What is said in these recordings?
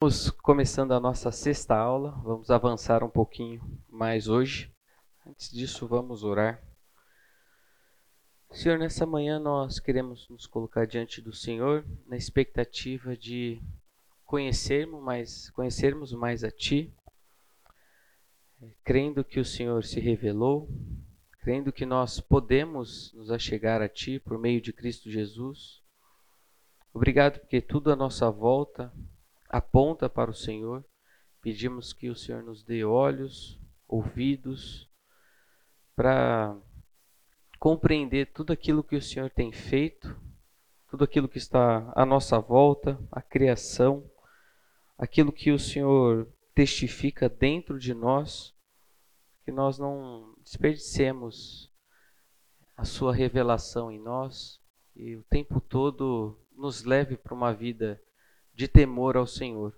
Estamos começando a nossa sexta aula, vamos avançar um pouquinho mais hoje. Antes disso, vamos orar. Senhor, nessa manhã nós queremos nos colocar diante do Senhor na expectativa de conhecermos mais, conhecermos mais a Ti, crendo que o Senhor se revelou, crendo que nós podemos nos achegar a Ti por meio de Cristo Jesus. Obrigado porque tudo à nossa volta aponta para o Senhor. Pedimos que o Senhor nos dê olhos, ouvidos, para compreender tudo aquilo que o Senhor tem feito, tudo aquilo que está à nossa volta, a criação, aquilo que o Senhor testifica dentro de nós, que nós não desperdicemos a sua revelação em nós e o tempo todo nos leve para uma vida de temor ao Senhor,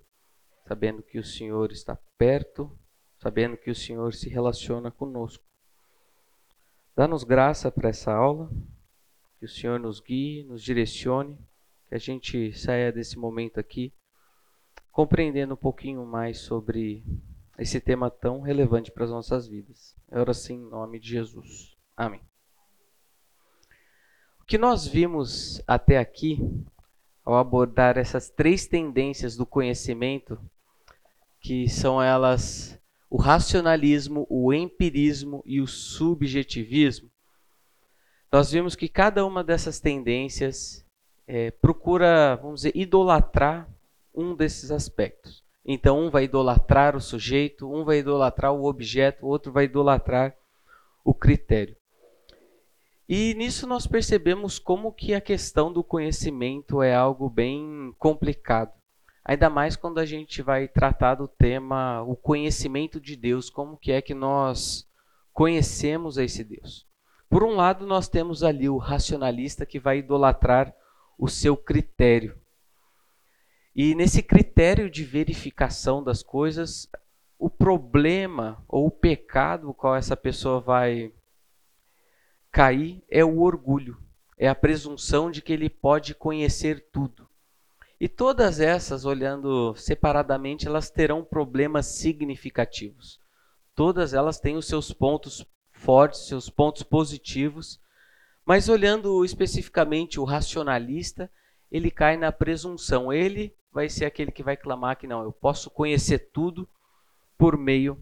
sabendo que o Senhor está perto, sabendo que o Senhor se relaciona conosco. Dá-nos graça para essa aula, que o Senhor nos guie, nos direcione, que a gente saia desse momento aqui compreendendo um pouquinho mais sobre esse tema tão relevante para as nossas vidas. Eu oro assim em nome de Jesus. Amém. O que nós vimos até aqui ao abordar essas três tendências do conhecimento, que são elas o racionalismo, o empirismo e o subjetivismo, nós vimos que cada uma dessas tendências é, procura, vamos dizer, idolatrar um desses aspectos. Então, um vai idolatrar o sujeito, um vai idolatrar o objeto, o outro vai idolatrar o critério. E nisso nós percebemos como que a questão do conhecimento é algo bem complicado. Ainda mais quando a gente vai tratar do tema o conhecimento de Deus, como que é que nós conhecemos esse Deus. Por um lado, nós temos ali o racionalista que vai idolatrar o seu critério. E nesse critério de verificação das coisas, o problema ou o pecado o qual essa pessoa vai cair é o orgulho, é a presunção de que ele pode conhecer tudo. E todas essas, olhando separadamente, elas terão problemas significativos. Todas elas têm os seus pontos fortes, seus pontos positivos, mas olhando especificamente o racionalista, ele cai na presunção. Ele vai ser aquele que vai clamar que não, eu posso conhecer tudo por meio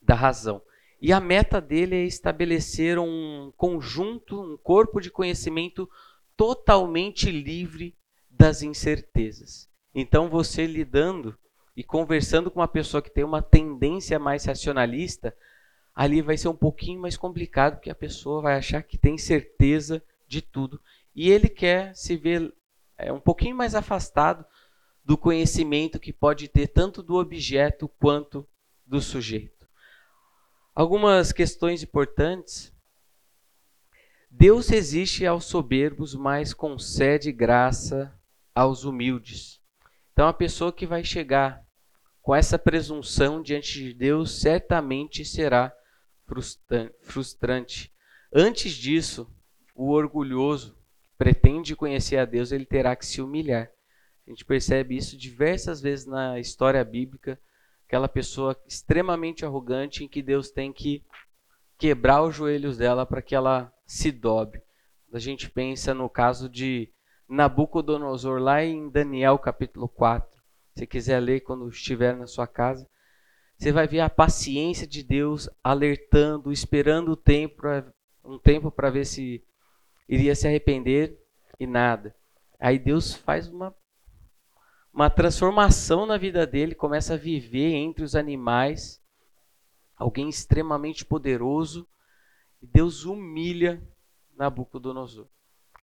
da razão. E a meta dele é estabelecer um conjunto, um corpo de conhecimento totalmente livre das incertezas. Então, você lidando e conversando com uma pessoa que tem uma tendência mais racionalista, ali vai ser um pouquinho mais complicado, porque a pessoa vai achar que tem certeza de tudo. E ele quer se ver é, um pouquinho mais afastado do conhecimento que pode ter tanto do objeto quanto do sujeito. Algumas questões importantes. Deus resiste aos soberbos, mas concede graça aos humildes. Então, a pessoa que vai chegar com essa presunção diante de Deus certamente será frustrante. Antes disso, o orgulhoso pretende conhecer a Deus, ele terá que se humilhar. A gente percebe isso diversas vezes na história bíblica aquela pessoa extremamente arrogante em que Deus tem que quebrar os joelhos dela para que ela se dobre. A gente pensa no caso de Nabucodonosor lá em Daniel capítulo 4. Se quiser ler quando estiver na sua casa, você vai ver a paciência de Deus alertando, esperando o tempo, um tempo para ver se iria se arrepender e nada. Aí Deus faz uma uma transformação na vida dele, começa a viver entre os animais, alguém extremamente poderoso, e Deus humilha Nabucodonosor.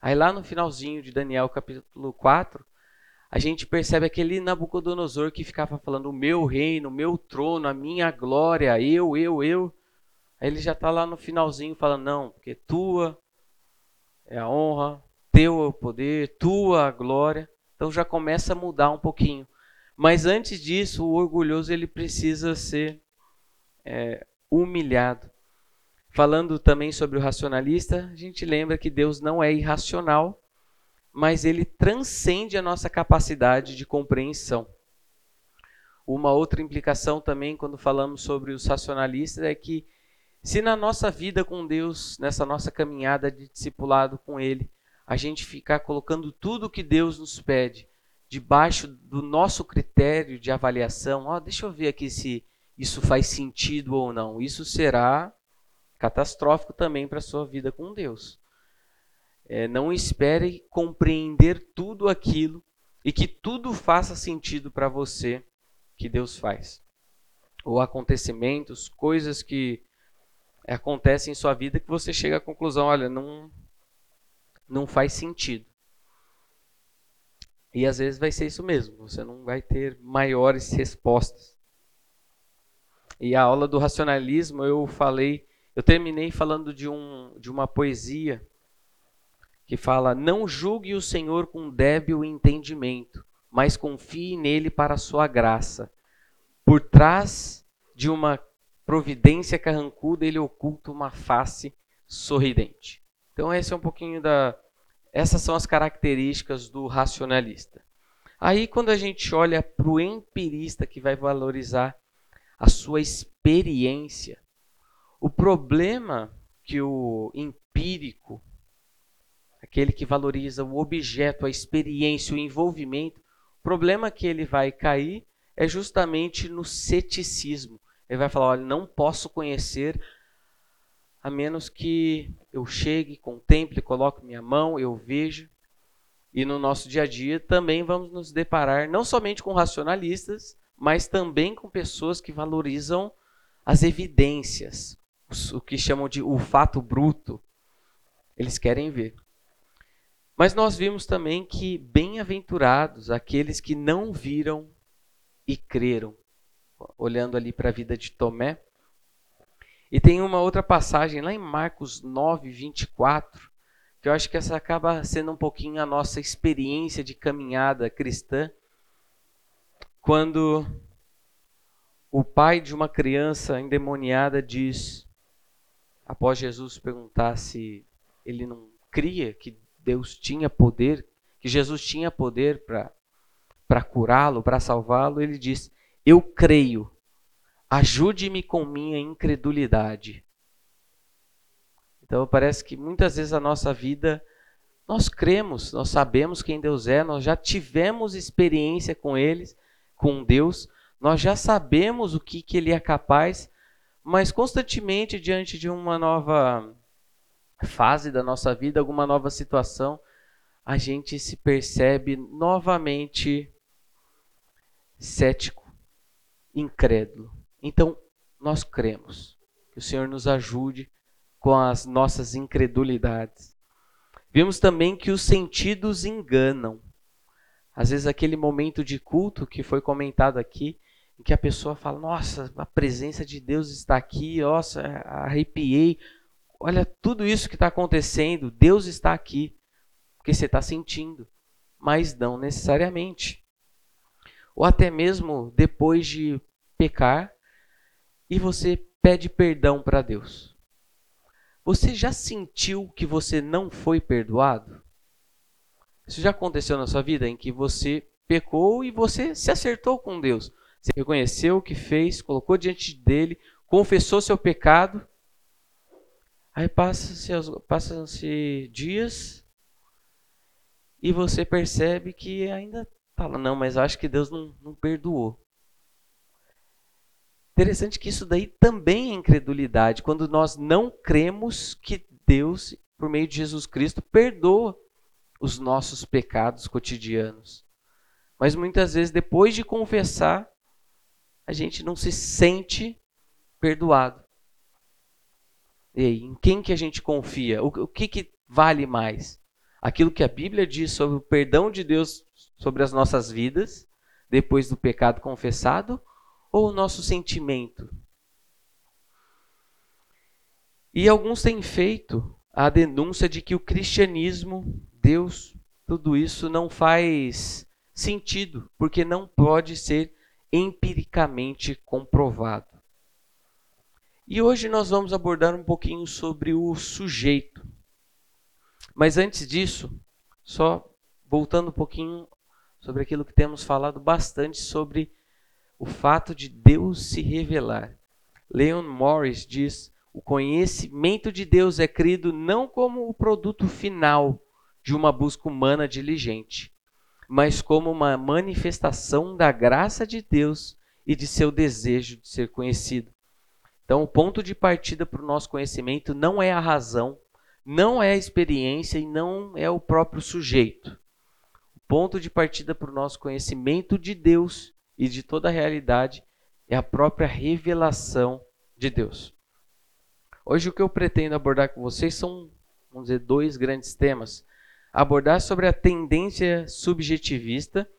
Aí lá no finalzinho de Daniel capítulo 4, a gente percebe aquele Nabucodonosor que ficava falando: o meu reino, o meu trono, a minha glória, eu, eu, eu. Aí ele já está lá no finalzinho falando: não, porque tua é a honra, teu é o poder, tua a glória. Então já começa a mudar um pouquinho. Mas antes disso, o orgulhoso ele precisa ser é, humilhado. Falando também sobre o racionalista, a gente lembra que Deus não é irracional, mas ele transcende a nossa capacidade de compreensão. Uma outra implicação também, quando falamos sobre os racionalistas, é que se na nossa vida com Deus, nessa nossa caminhada de discipulado com Ele, a gente ficar colocando tudo que Deus nos pede debaixo do nosso critério de avaliação, oh, deixa eu ver aqui se isso faz sentido ou não. Isso será catastrófico também para a sua vida com Deus. É, não espere compreender tudo aquilo e que tudo faça sentido para você que Deus faz. Ou acontecimentos, coisas que acontecem em sua vida que você chega à conclusão, olha, não não faz sentido. E às vezes vai ser isso mesmo, você não vai ter maiores respostas. E a aula do racionalismo eu falei, eu terminei falando de um de uma poesia que fala: "Não julgue o Senhor com débil entendimento, mas confie nele para a sua graça. Por trás de uma providência carrancuda, ele oculta uma face sorridente. Então esse é um pouquinho da essas são as características do racionalista. Aí quando a gente olha para o empirista que vai valorizar a sua experiência, o problema que o empírico, aquele que valoriza o objeto, a experiência, o envolvimento, o problema que ele vai cair é justamente no ceticismo. Ele vai falar: olha, não posso conhecer a menos que eu chegue, contemple, coloque minha mão, eu veja. E no nosso dia a dia também vamos nos deparar não somente com racionalistas, mas também com pessoas que valorizam as evidências, o que chamam de o fato bruto. Eles querem ver. Mas nós vimos também que bem-aventurados aqueles que não viram e creram olhando ali para a vida de Tomé. E tem uma outra passagem lá em Marcos 9, 24, que eu acho que essa acaba sendo um pouquinho a nossa experiência de caminhada cristã, quando o pai de uma criança endemoniada diz, após Jesus perguntar se ele não cria que Deus tinha poder, que Jesus tinha poder para curá-lo, para salvá-lo, ele diz: eu creio. Ajude-me com minha incredulidade. Então parece que muitas vezes a nossa vida nós cremos, nós sabemos quem Deus é, nós já tivemos experiência com eles, com Deus, nós já sabemos o que, que ele é capaz, mas constantemente diante de uma nova fase da nossa vida, alguma nova situação, a gente se percebe novamente cético incrédulo. Então, nós cremos. Que o Senhor nos ajude com as nossas incredulidades. Vimos também que os sentidos enganam. Às vezes, aquele momento de culto que foi comentado aqui, em que a pessoa fala: Nossa, a presença de Deus está aqui, nossa, arrepiei. Olha tudo isso que está acontecendo, Deus está aqui, porque você está sentindo, mas não necessariamente ou até mesmo depois de pecar e você pede perdão para Deus. Você já sentiu que você não foi perdoado? Isso já aconteceu na sua vida em que você pecou e você se acertou com Deus. Você reconheceu o que fez, colocou diante dele, confessou seu pecado. Aí passam-se passam dias e você percebe que ainda Fala, não, mas acho que Deus não, não perdoou. Interessante que isso daí também é incredulidade, quando nós não cremos que Deus, por meio de Jesus Cristo, perdoa os nossos pecados cotidianos. Mas muitas vezes, depois de confessar, a gente não se sente perdoado. E aí, em quem que a gente confia? O, o que, que vale mais? Aquilo que a Bíblia diz sobre o perdão de Deus sobre as nossas vidas depois do pecado confessado ou o nosso sentimento? E alguns têm feito a denúncia de que o cristianismo, Deus, tudo isso não faz sentido, porque não pode ser empiricamente comprovado. E hoje nós vamos abordar um pouquinho sobre o sujeito. Mas antes disso, só voltando um pouquinho sobre aquilo que temos falado bastante sobre o fato de Deus se revelar. Leon Morris diz: o conhecimento de Deus é crido não como o produto final de uma busca humana diligente, mas como uma manifestação da graça de Deus e de seu desejo de ser conhecido. Então, o ponto de partida para o nosso conhecimento não é a razão, não é a experiência e não é o próprio sujeito. O ponto de partida para o nosso conhecimento de Deus e de toda a realidade é a própria revelação de Deus. Hoje o que eu pretendo abordar com vocês são, vamos dizer, dois grandes temas. Abordar sobre a tendência subjetivista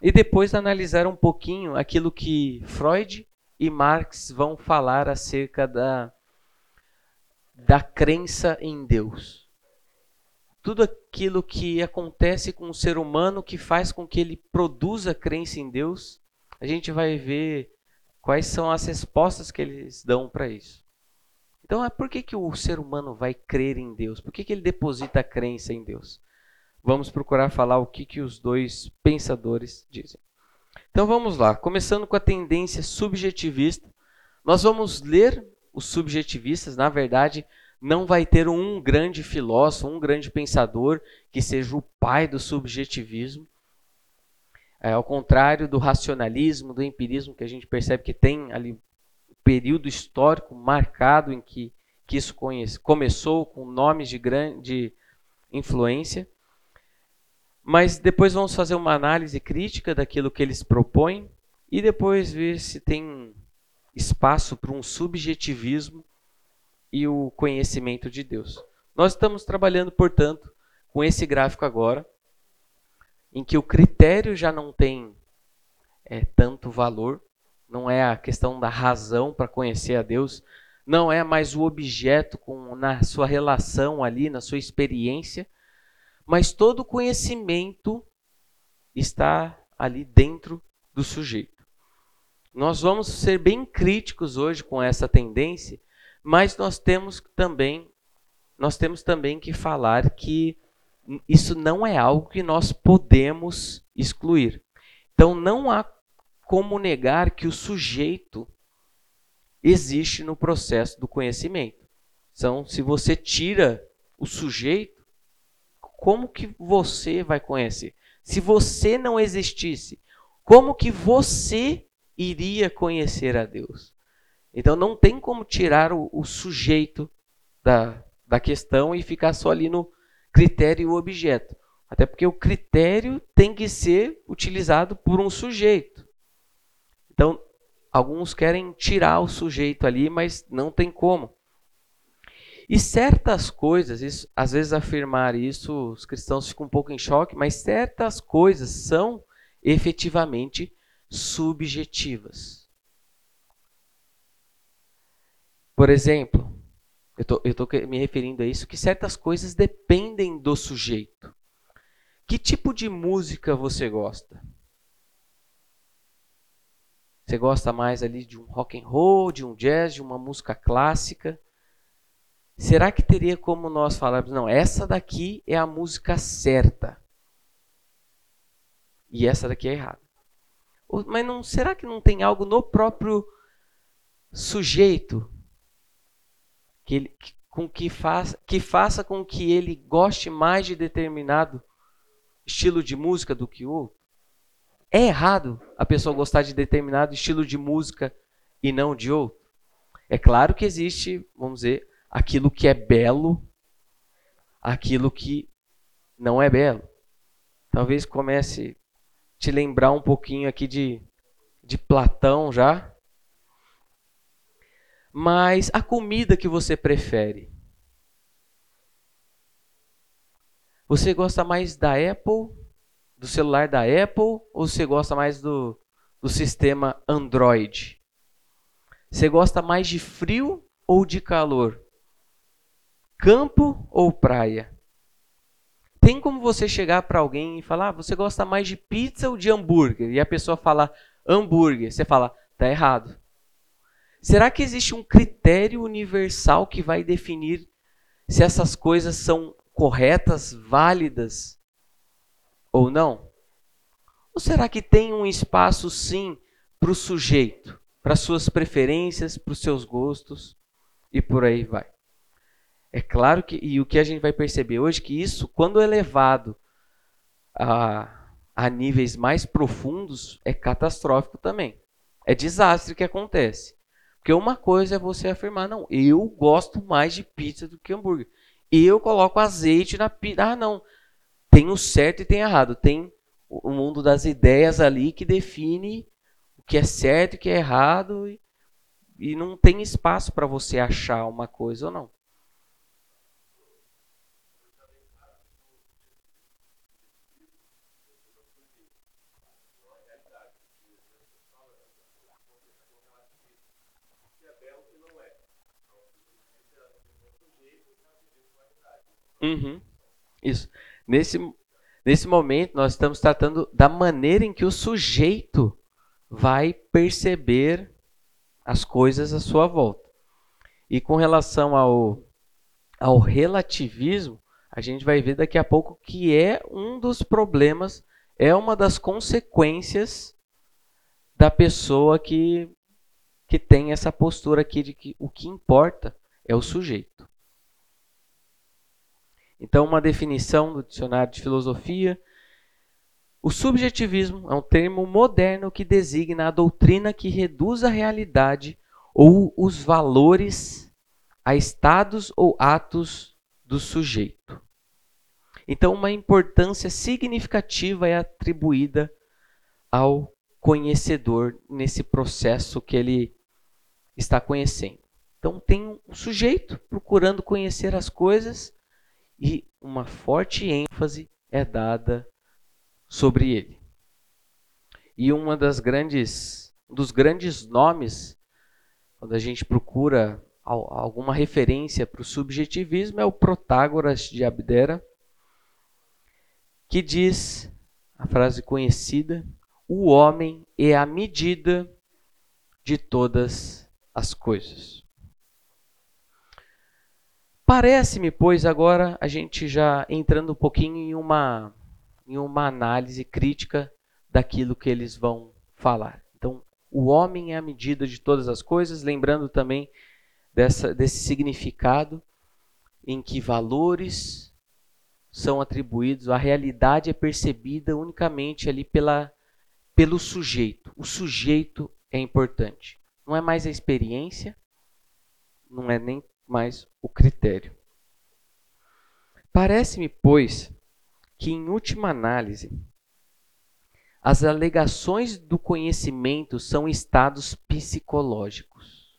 e depois analisar um pouquinho aquilo que Freud e Marx vão falar acerca da, da crença em Deus. Tudo aquilo que acontece com o ser humano que faz com que ele produza crença em Deus, a gente vai ver quais são as respostas que eles dão para isso. Então, é por que, que o ser humano vai crer em Deus? Por que, que ele deposita a crença em Deus? Vamos procurar falar o que, que os dois pensadores dizem. Então vamos lá, começando com a tendência subjetivista. Nós vamos ler os subjetivistas, na verdade, não vai ter um grande filósofo, um grande pensador que seja o pai do subjetivismo. É, ao contrário do racionalismo, do empirismo, que a gente percebe que tem ali um período histórico marcado em que, que isso conhece, começou com nomes de grande influência. Mas depois vamos fazer uma análise crítica daquilo que eles propõem e depois ver se tem espaço para um subjetivismo e o conhecimento de Deus. Nós estamos trabalhando, portanto, com esse gráfico agora, em que o critério já não tem é, tanto valor, não é a questão da razão para conhecer a Deus, não é mais o objeto com, na sua relação ali, na sua experiência, mas todo conhecimento está ali dentro do sujeito. Nós vamos ser bem críticos hoje com essa tendência, mas nós temos também nós temos também que falar que isso não é algo que nós podemos excluir. Então não há como negar que o sujeito existe no processo do conhecimento. Então, se você tira o sujeito, como que você vai conhecer? Se você não existisse, como que você iria conhecer a Deus? Então não tem como tirar o, o sujeito da, da questão e ficar só ali no critério e objeto. Até porque o critério tem que ser utilizado por um sujeito. Então, alguns querem tirar o sujeito ali, mas não tem como. E certas coisas, isso, às vezes afirmar isso, os cristãos ficam um pouco em choque, mas certas coisas são efetivamente subjetivas. Por exemplo, eu estou me referindo a isso, que certas coisas dependem do sujeito. Que tipo de música você gosta? Você gosta mais ali de um rock and roll, de um jazz, de uma música clássica? Será que teria como nós falarmos, não, essa daqui é a música certa e essa daqui é errada? Mas não, será que não tem algo no próprio sujeito que, ele, com que, faça, que faça com que ele goste mais de determinado estilo de música do que outro? É errado a pessoa gostar de determinado estilo de música e não de outro? É claro que existe, vamos dizer, aquilo que é belo, aquilo que não é belo. Talvez comece a te lembrar um pouquinho aqui de, de Platão já. Mas a comida que você prefere? Você gosta mais da Apple, do celular da Apple, ou você gosta mais do, do sistema Android? Você gosta mais de frio ou de calor? Campo ou praia? Tem como você chegar para alguém e falar: ah, você gosta mais de pizza ou de hambúrguer? E a pessoa fala hambúrguer. Você fala: tá errado. Será que existe um critério universal que vai definir se essas coisas são corretas, válidas ou não? Ou será que tem um espaço sim para o sujeito, para suas preferências, para os seus gostos e por aí vai. É claro que, e o que a gente vai perceber hoje, que isso, quando elevado a, a níveis mais profundos, é catastrófico também. É desastre que acontece. Porque uma coisa é você afirmar, não, eu gosto mais de pizza do que hambúrguer. Eu coloco azeite na pizza. Ah, não. Tem o certo e tem errado. Tem o mundo das ideias ali que define o que é certo e o que é errado. E, e não tem espaço para você achar uma coisa ou não. Uhum. Isso. Nesse, nesse momento, nós estamos tratando da maneira em que o sujeito vai perceber as coisas à sua volta. E com relação ao, ao relativismo, a gente vai ver daqui a pouco que é um dos problemas, é uma das consequências da pessoa que, que tem essa postura aqui de que o que importa é o sujeito. Então, uma definição do dicionário de filosofia. O subjetivismo é um termo moderno que designa a doutrina que reduz a realidade ou os valores a estados ou atos do sujeito. Então, uma importância significativa é atribuída ao conhecedor nesse processo que ele está conhecendo. Então, tem um sujeito procurando conhecer as coisas e uma forte ênfase é dada sobre ele. E uma das grandes, dos grandes nomes, quando a gente procura alguma referência para o subjetivismo, é o Protágoras de Abdera, que diz a frase conhecida: o homem é a medida de todas as coisas. Parece-me, pois, agora a gente já entrando um pouquinho em uma, em uma análise crítica daquilo que eles vão falar. Então, o homem é a medida de todas as coisas, lembrando também dessa, desse significado em que valores são atribuídos, a realidade é percebida unicamente ali pela, pelo sujeito. O sujeito é importante. Não é mais a experiência, não é nem mais o critério. Parece-me, pois, que em última análise, as alegações do conhecimento são estados psicológicos.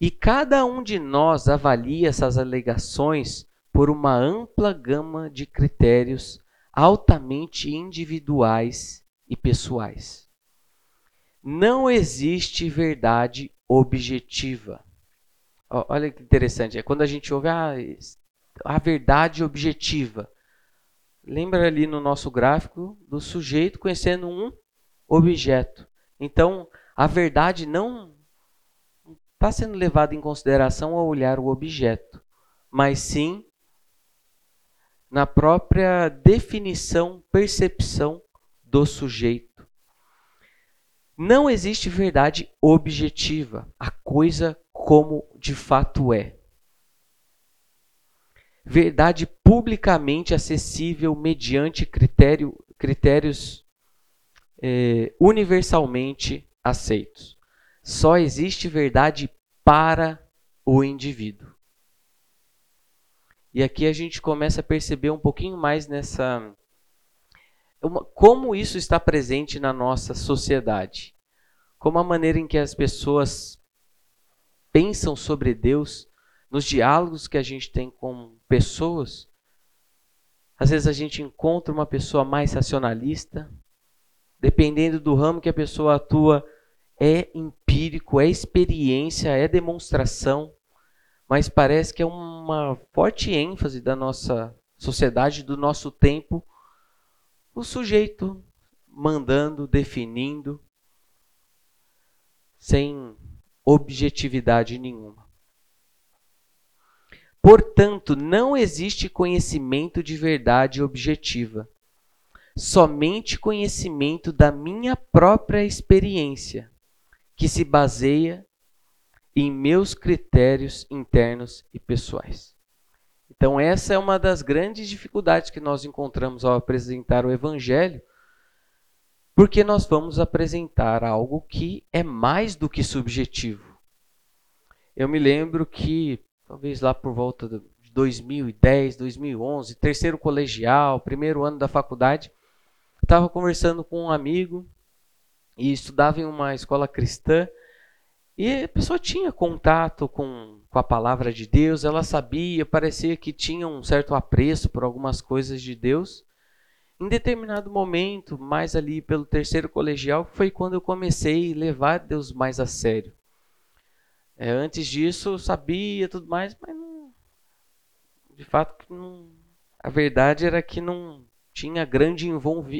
E cada um de nós avalia essas alegações por uma ampla gama de critérios altamente individuais e pessoais. Não existe verdade objetiva. Olha que interessante, é quando a gente ouve ah, a verdade objetiva. Lembra ali no nosso gráfico do sujeito conhecendo um objeto. Então, a verdade não está sendo levada em consideração ao olhar o objeto, mas sim na própria definição, percepção do sujeito. Não existe verdade objetiva. A coisa como de fato é. Verdade publicamente acessível mediante critério, critérios é, universalmente aceitos. Só existe verdade para o indivíduo. E aqui a gente começa a perceber um pouquinho mais nessa. Uma, como isso está presente na nossa sociedade. Como a maneira em que as pessoas pensam sobre Deus, nos diálogos que a gente tem com pessoas. Às vezes a gente encontra uma pessoa mais racionalista, dependendo do ramo que a pessoa atua, é empírico, é experiência, é demonstração, mas parece que é uma forte ênfase da nossa sociedade, do nosso tempo, o sujeito mandando, definindo, sem objetividade nenhuma. Portanto, não existe conhecimento de verdade objetiva. somente conhecimento da minha própria experiência, que se baseia em meus critérios internos e pessoais. Então, essa é uma das grandes dificuldades que nós encontramos ao apresentar o Evangelho, porque nós vamos apresentar algo que é mais do que subjetivo. Eu me lembro que, talvez lá por volta de 2010, 2011, terceiro colegial, primeiro ano da faculdade, estava conversando com um amigo e estudava em uma escola cristã e a pessoa tinha contato com, com a palavra de Deus, ela sabia, parecia que tinha um certo apreço por algumas coisas de Deus. Em determinado momento, mais ali pelo terceiro colegial, foi quando eu comecei a levar Deus mais a sério. É, antes disso, eu sabia tudo mais, mas não, de fato, não, a verdade era que não tinha grande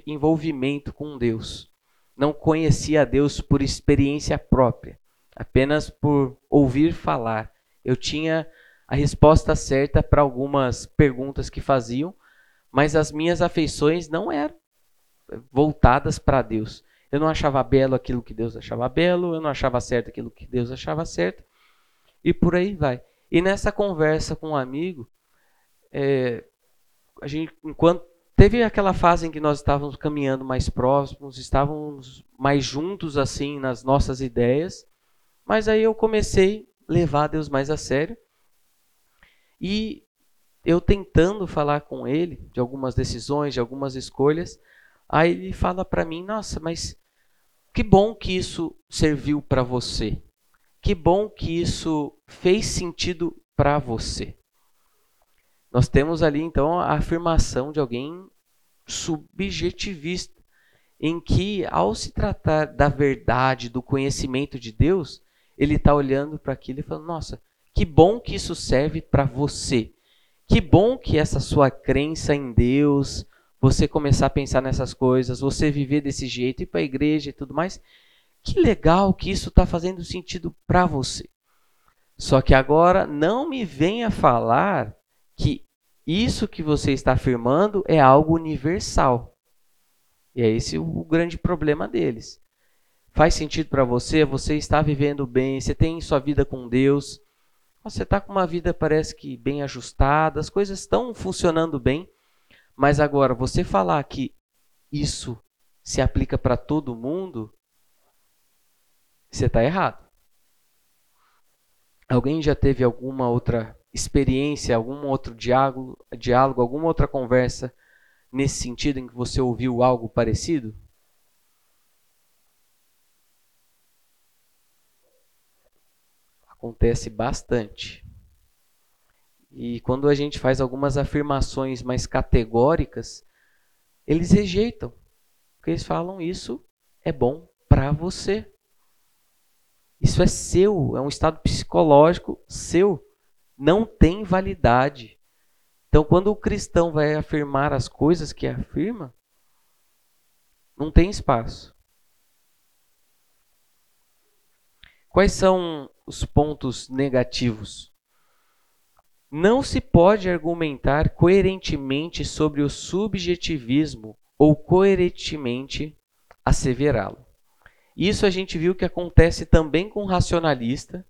envolvimento com Deus. Não conhecia Deus por experiência própria apenas por ouvir falar. Eu tinha a resposta certa para algumas perguntas que faziam, mas as minhas afeições não eram voltadas para Deus. Eu não achava belo aquilo que Deus achava belo, eu não achava certo aquilo que Deus achava certo, e por aí vai. E nessa conversa com um amigo, é, a gente, enquanto teve aquela fase em que nós estávamos caminhando mais próximos, estávamos mais juntos assim nas nossas ideias, mas aí eu comecei a levar Deus mais a sério. E eu tentando falar com ele de algumas decisões, de algumas escolhas, aí ele fala para mim: "Nossa, mas que bom que isso serviu para você. Que bom que isso fez sentido para você." Nós temos ali então a afirmação de alguém subjetivista, em que ao se tratar da verdade, do conhecimento de Deus, ele está olhando para aquilo e falando: Nossa, que bom que isso serve para você. Que bom que essa sua crença em Deus, você começar a pensar nessas coisas, você viver desse jeito, ir para a igreja e tudo mais. Que legal que isso está fazendo sentido para você. Só que agora não me venha falar que isso que você está afirmando é algo universal. E é esse o grande problema deles faz sentido para você, você está vivendo bem, você tem sua vida com Deus, você está com uma vida parece que bem ajustada, as coisas estão funcionando bem, mas agora você falar que isso se aplica para todo mundo, você está errado. Alguém já teve alguma outra experiência, algum outro diálogo, diálogo, alguma outra conversa nesse sentido em que você ouviu algo parecido? Acontece bastante. E quando a gente faz algumas afirmações mais categóricas, eles rejeitam. Porque eles falam isso é bom para você. Isso é seu, é um estado psicológico seu. Não tem validade. Então, quando o cristão vai afirmar as coisas que afirma, não tem espaço. Quais são os pontos negativos. Não se pode argumentar coerentemente sobre o subjetivismo ou coerentemente asseverá-lo. Isso a gente viu que acontece também com o racionalista,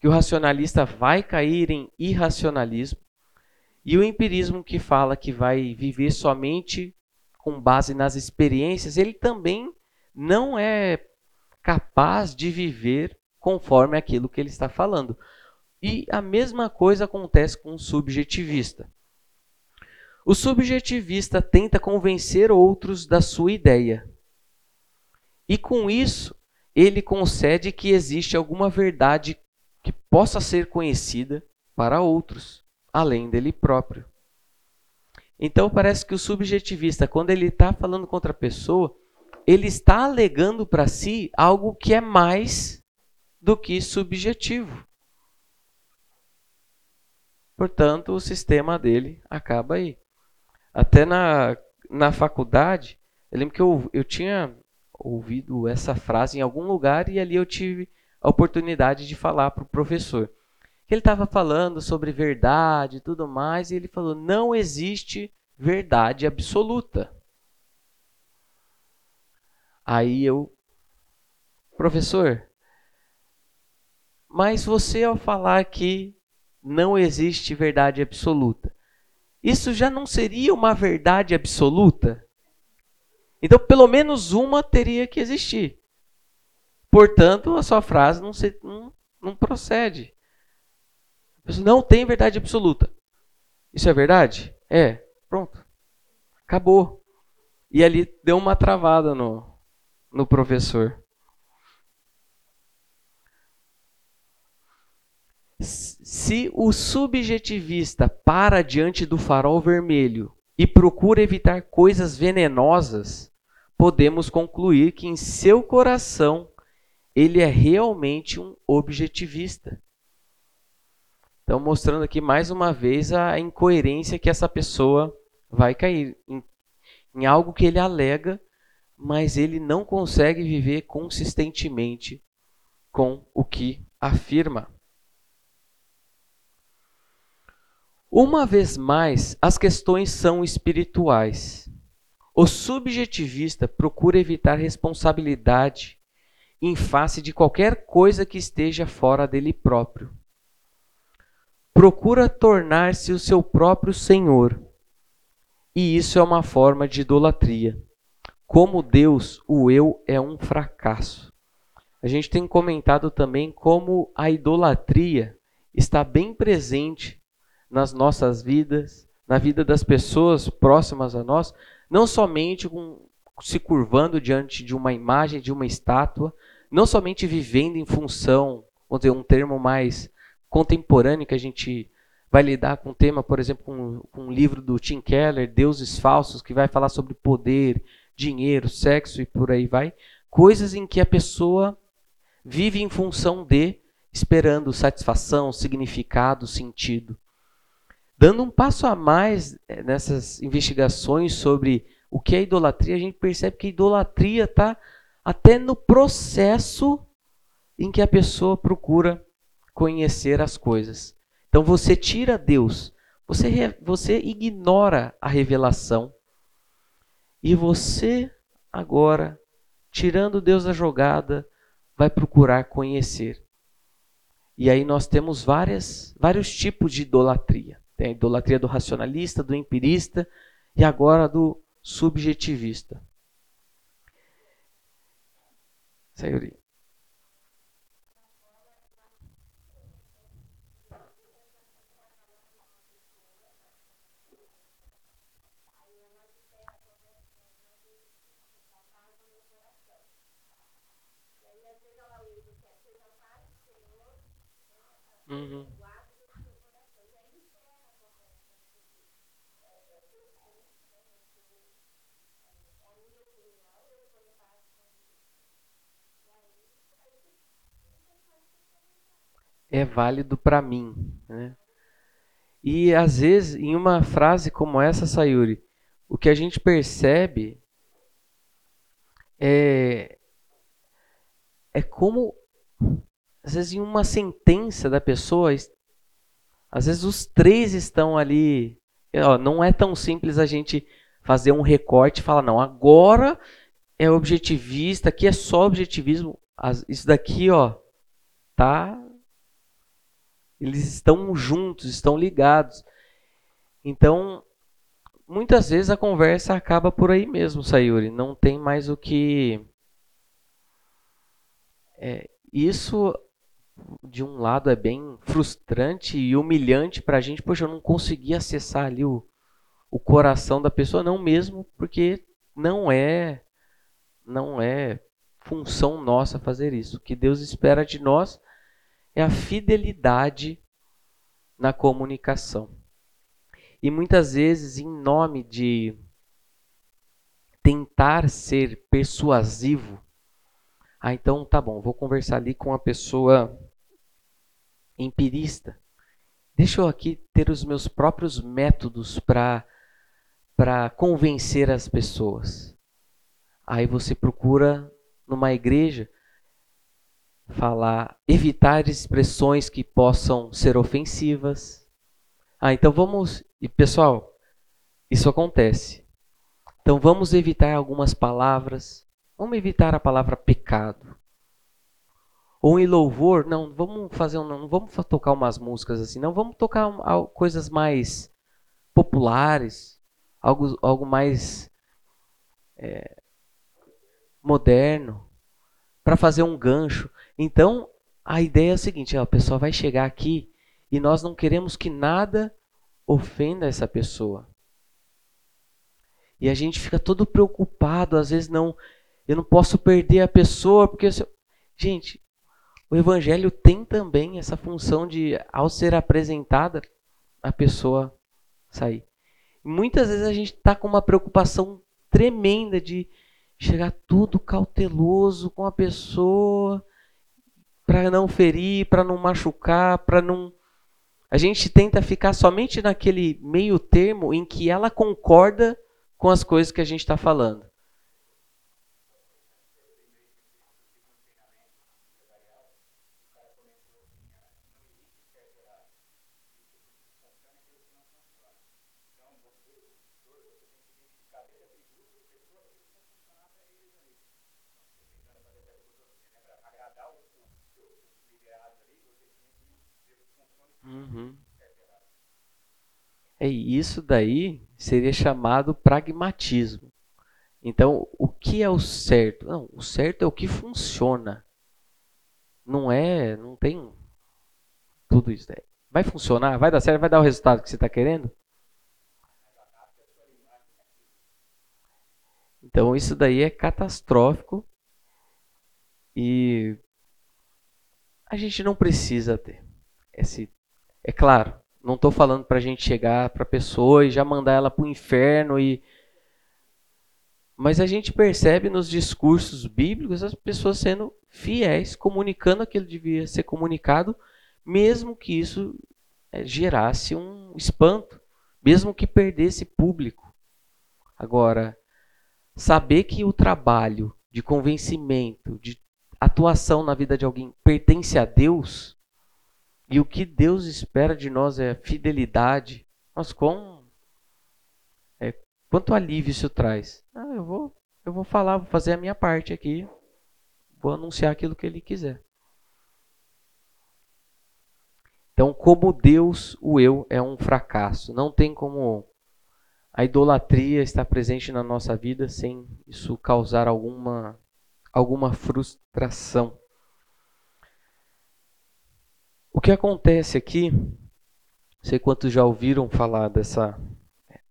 que o racionalista vai cair em irracionalismo, e o empirismo que fala que vai viver somente com base nas experiências, ele também não é capaz de viver conforme aquilo que ele está falando. E a mesma coisa acontece com o subjetivista. O subjetivista tenta convencer outros da sua ideia. E com isso, ele concede que existe alguma verdade que possa ser conhecida para outros, além dele próprio. Então parece que o subjetivista, quando ele está falando contra a pessoa, ele está alegando para si algo que é mais do que subjetivo. Portanto, o sistema dele acaba aí. Até na, na faculdade, eu lembro que eu, eu tinha ouvido essa frase em algum lugar e ali eu tive a oportunidade de falar para o professor. Ele estava falando sobre verdade e tudo mais, e ele falou: não existe verdade absoluta. Aí eu, professor, mas você ao falar que não existe verdade absoluta, isso já não seria uma verdade absoluta? Então, pelo menos uma teria que existir. Portanto, a sua frase não, se, não, não procede. Não tem verdade absoluta. Isso é verdade? É. Pronto. Acabou. E ali deu uma travada no, no professor. Se o subjetivista para diante do farol vermelho e procura evitar coisas venenosas, podemos concluir que em seu coração ele é realmente um objetivista. Então, mostrando aqui mais uma vez a incoerência que essa pessoa vai cair em, em algo que ele alega, mas ele não consegue viver consistentemente com o que afirma. Uma vez mais, as questões são espirituais. O subjetivista procura evitar responsabilidade em face de qualquer coisa que esteja fora dele próprio. Procura tornar-se o seu próprio senhor. E isso é uma forma de idolatria. Como Deus, o eu é um fracasso. A gente tem comentado também como a idolatria está bem presente nas nossas vidas, na vida das pessoas próximas a nós, não somente com, se curvando diante de uma imagem, de uma estátua, não somente vivendo em função, vamos dizer, um termo mais contemporâneo que a gente vai lidar com o tema, por exemplo, com, com um livro do Tim Keller, Deuses Falsos, que vai falar sobre poder, dinheiro, sexo e por aí vai, coisas em que a pessoa vive em função de, esperando satisfação, significado, sentido. Dando um passo a mais eh, nessas investigações sobre o que é idolatria, a gente percebe que a idolatria está até no processo em que a pessoa procura conhecer as coisas. Então você tira Deus, você, você ignora a revelação e você agora, tirando Deus da jogada, vai procurar conhecer. E aí nós temos várias, vários tipos de idolatria. Tem a idolatria do racionalista, do empirista e agora do subjetivista. Sayuri. Uhum. É válido para mim. Né? E às vezes, em uma frase como essa, Sayuri, o que a gente percebe é, é como, às vezes, em uma sentença da pessoa, às vezes os três estão ali. Ó, não é tão simples a gente fazer um recorte e falar, não, agora é objetivista, aqui é só objetivismo. Isso daqui, ó, tá eles estão juntos, estão ligados. Então, muitas vezes a conversa acaba por aí mesmo, Sayuri. Não tem mais o que. É, isso, de um lado, é bem frustrante e humilhante para a gente. Poxa, eu não consegui acessar ali o, o coração da pessoa, não mesmo, porque não é, não é função nossa fazer isso. O que Deus espera de nós é a fidelidade na comunicação. E muitas vezes, em nome de tentar ser persuasivo, ah, então tá bom, vou conversar ali com a pessoa empirista. Deixa eu aqui ter os meus próprios métodos para convencer as pessoas. Aí você procura numa igreja falar, evitar expressões que possam ser ofensivas. Ah, então vamos. E pessoal, isso acontece. Então vamos evitar algumas palavras Vamos evitar a palavra pecado. Ou em louvor, não, vamos fazer não vamos tocar umas músicas assim, não, vamos tocar coisas mais populares, algo, algo mais é, moderno, para fazer um gancho. Então, a ideia é a seguinte: ó, a pessoa vai chegar aqui e nós não queremos que nada ofenda essa pessoa. E a gente fica todo preocupado, às vezes não, eu não posso perder a pessoa, porque gente, o evangelho tem também essa função de ao ser apresentada a pessoa sair. Muitas vezes a gente está com uma preocupação tremenda de chegar tudo cauteloso com a pessoa para não ferir, para não machucar, para não a gente tenta ficar somente naquele meio termo em que ela concorda com as coisas que a gente está falando. Uhum. É, isso daí seria chamado pragmatismo. Então, o que é o certo? Não, o certo é o que funciona. Não é, não tem tudo isso daí. Vai funcionar? Vai dar certo? Vai dar o resultado que você está querendo? Então, isso daí é catastrófico e a gente não precisa ter esse é claro, não estou falando para a gente chegar para a pessoa e já mandar ela para o inferno e mas a gente percebe nos discursos bíblicos as pessoas sendo fiéis, comunicando aquilo que devia ser comunicado, mesmo que isso é, gerasse um espanto, mesmo que perdesse público. Agora, saber que o trabalho de convencimento, de atuação na vida de alguém pertence a Deus, e o que Deus espera de nós é fidelidade. Mas com é, quanto alívio isso traz? Ah, eu vou, eu vou falar, vou fazer a minha parte aqui, vou anunciar aquilo que Ele quiser. Então, como Deus, o eu é um fracasso. Não tem como a idolatria estar presente na nossa vida sem isso causar alguma, alguma frustração. O que acontece aqui, não sei quantos já ouviram falar dessa,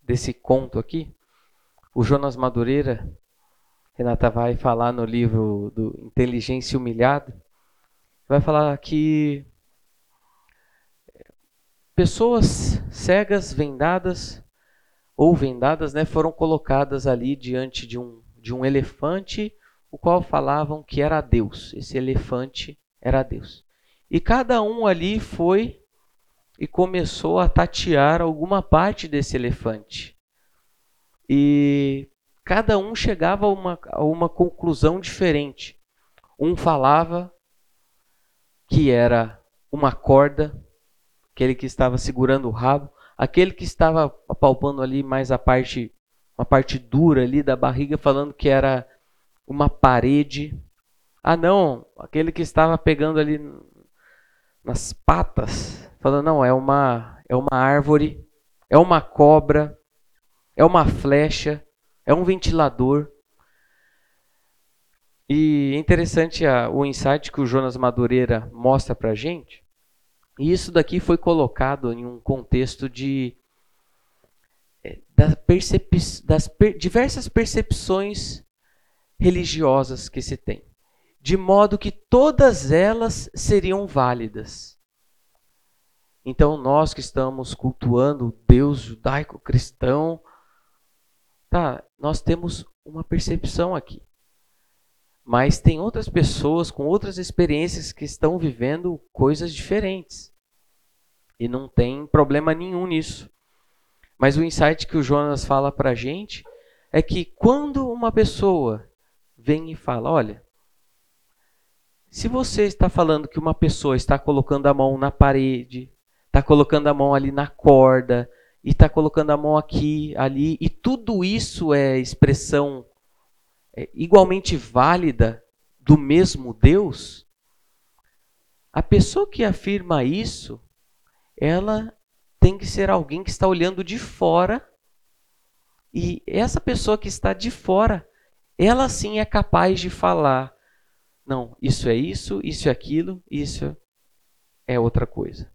desse conto aqui, o Jonas Madureira, Renata vai falar no livro do Inteligência Humilhada, vai falar que pessoas cegas, vendadas ou vendadas, né, foram colocadas ali diante de um, de um elefante, o qual falavam que era Deus. Esse elefante era Deus. E cada um ali foi e começou a tatear alguma parte desse elefante. E cada um chegava a uma, a uma conclusão diferente. Um falava que era uma corda, aquele que estava segurando o rabo, aquele que estava apalpando ali mais a parte, uma parte dura ali da barriga, falando que era uma parede. Ah, não, aquele que estava pegando ali nas patas, falando não, é uma é uma árvore, é uma cobra, é uma flecha, é um ventilador. E é interessante a, o insight que o Jonas Madureira mostra para gente. E isso daqui foi colocado em um contexto de é, das, percep das per diversas percepções religiosas que se tem de modo que todas elas seriam válidas. Então, nós que estamos cultuando o Deus judaico-cristão, tá, nós temos uma percepção aqui. Mas tem outras pessoas com outras experiências que estão vivendo coisas diferentes. E não tem problema nenhum nisso. Mas o insight que o Jonas fala para a gente é que quando uma pessoa vem e fala: Olha, se você está falando que uma pessoa está colocando a mão na parede, está colocando a mão ali na corda, e está colocando a mão aqui, ali, e tudo isso é expressão é, igualmente válida do mesmo Deus, a pessoa que afirma isso, ela tem que ser alguém que está olhando de fora. E essa pessoa que está de fora, ela sim é capaz de falar: não, isso é isso, isso é aquilo, isso é outra coisa.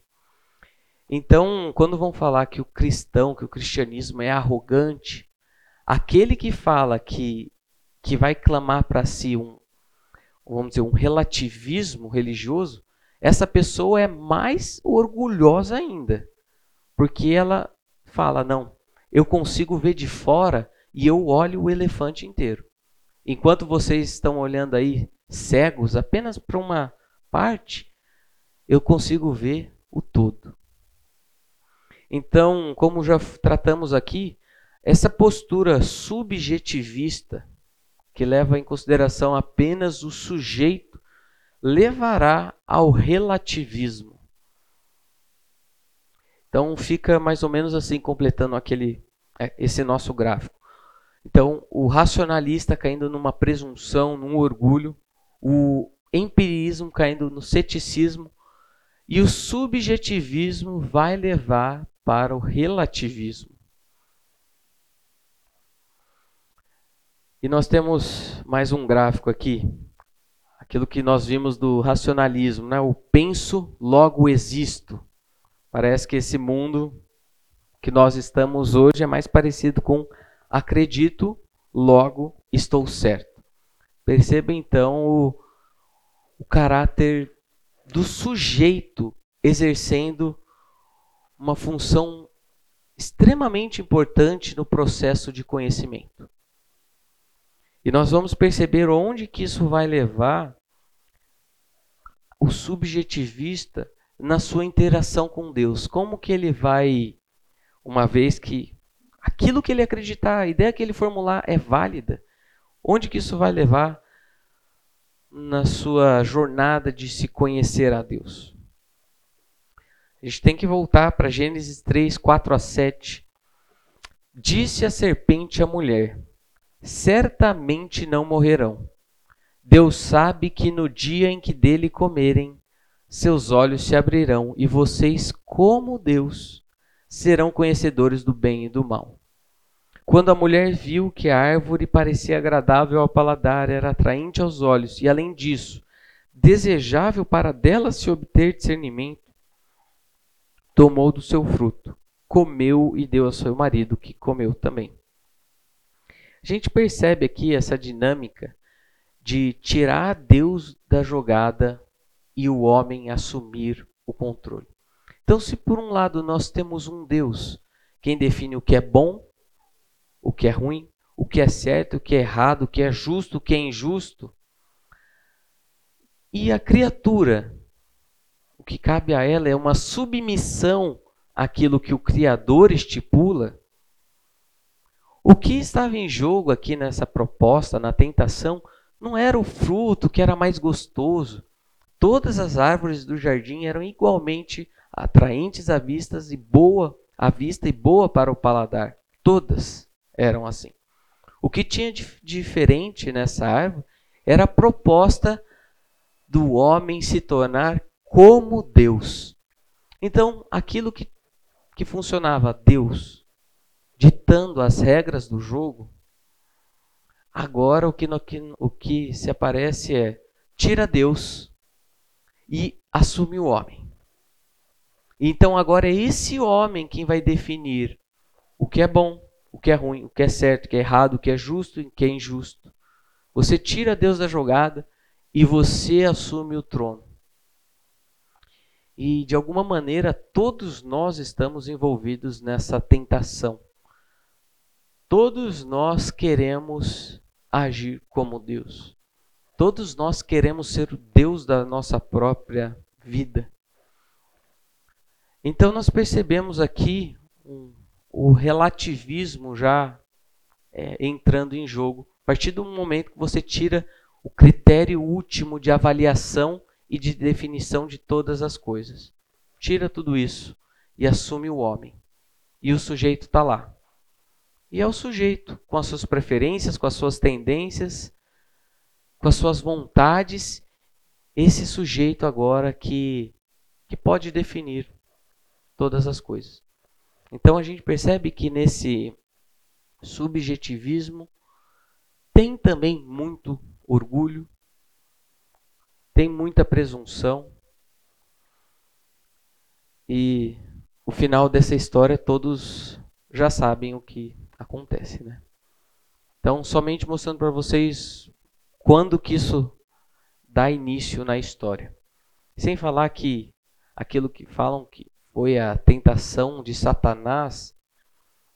Então, quando vão falar que o cristão, que o cristianismo é arrogante, aquele que fala que, que vai clamar para si um, vamos dizer, um relativismo religioso, essa pessoa é mais orgulhosa ainda. Porque ela fala: não, eu consigo ver de fora e eu olho o elefante inteiro. Enquanto vocês estão olhando aí cegos apenas para uma parte, eu consigo ver o todo. Então, como já tratamos aqui, essa postura subjetivista, que leva em consideração apenas o sujeito, levará ao relativismo. Então fica mais ou menos assim completando aquele é, esse nosso gráfico. Então, o racionalista caindo numa presunção, num orgulho, o empirismo caindo no ceticismo e o subjetivismo vai levar para o relativismo. E nós temos mais um gráfico aqui, aquilo que nós vimos do racionalismo, né? o penso, logo existo. Parece que esse mundo que nós estamos hoje é mais parecido com acredito, logo estou certo. Perceba então o, o caráter do sujeito exercendo uma função extremamente importante no processo de conhecimento. E nós vamos perceber onde que isso vai levar o subjetivista na sua interação com Deus. Como que ele vai, uma vez que aquilo que ele acreditar, a ideia que ele formular é válida, onde que isso vai levar na sua jornada de se conhecer a Deus? A gente tem que voltar para Gênesis 3, 4 a 7. Disse a serpente à mulher: Certamente não morrerão. Deus sabe que no dia em que dele comerem, seus olhos se abrirão e vocês, como Deus, serão conhecedores do bem e do mal. Quando a mulher viu que a árvore parecia agradável ao paladar, era atraente aos olhos e, além disso, desejável para dela se obter discernimento, tomou do seu fruto, comeu e deu ao seu marido, que comeu também. A gente percebe aqui essa dinâmica de tirar Deus da jogada e o homem assumir o controle. Então, se por um lado nós temos um Deus, quem define o que é bom, o que é ruim, o que é certo, o que é errado, o que é justo, o que é injusto, e a criatura, o que cabe a ela é uma submissão àquilo que o Criador estipula. O que estava em jogo aqui nessa proposta, na tentação, não era o fruto que era mais gostoso, Todas as árvores do jardim eram igualmente atraentes à vista e boa à vista e boa para o paladar. Todas eram assim. O que tinha de diferente nessa árvore era a proposta do homem se tornar como Deus. Então, aquilo que, que funcionava Deus, ditando as regras do jogo, agora o que, o que se aparece é tira Deus e assume o homem. Então agora é esse homem quem vai definir o que é bom, o que é ruim, o que é certo, o que é errado, o que é justo e o que é injusto. Você tira Deus da jogada e você assume o trono. E de alguma maneira todos nós estamos envolvidos nessa tentação. Todos nós queremos agir como Deus. Todos nós queremos ser o Deus da nossa própria vida. Então nós percebemos aqui um, o relativismo já é, entrando em jogo. A partir do momento que você tira o critério último de avaliação e de definição de todas as coisas. Tira tudo isso e assume o homem. E o sujeito está lá. e é o sujeito, com as suas preferências, com as suas tendências, com as suas vontades, esse sujeito agora que, que pode definir todas as coisas. Então a gente percebe que nesse subjetivismo tem também muito orgulho, tem muita presunção. E o final dessa história todos já sabem o que acontece, né? Então, somente mostrando para vocês quando que isso dá início na história. Sem falar que aquilo que falam que foi a tentação de Satanás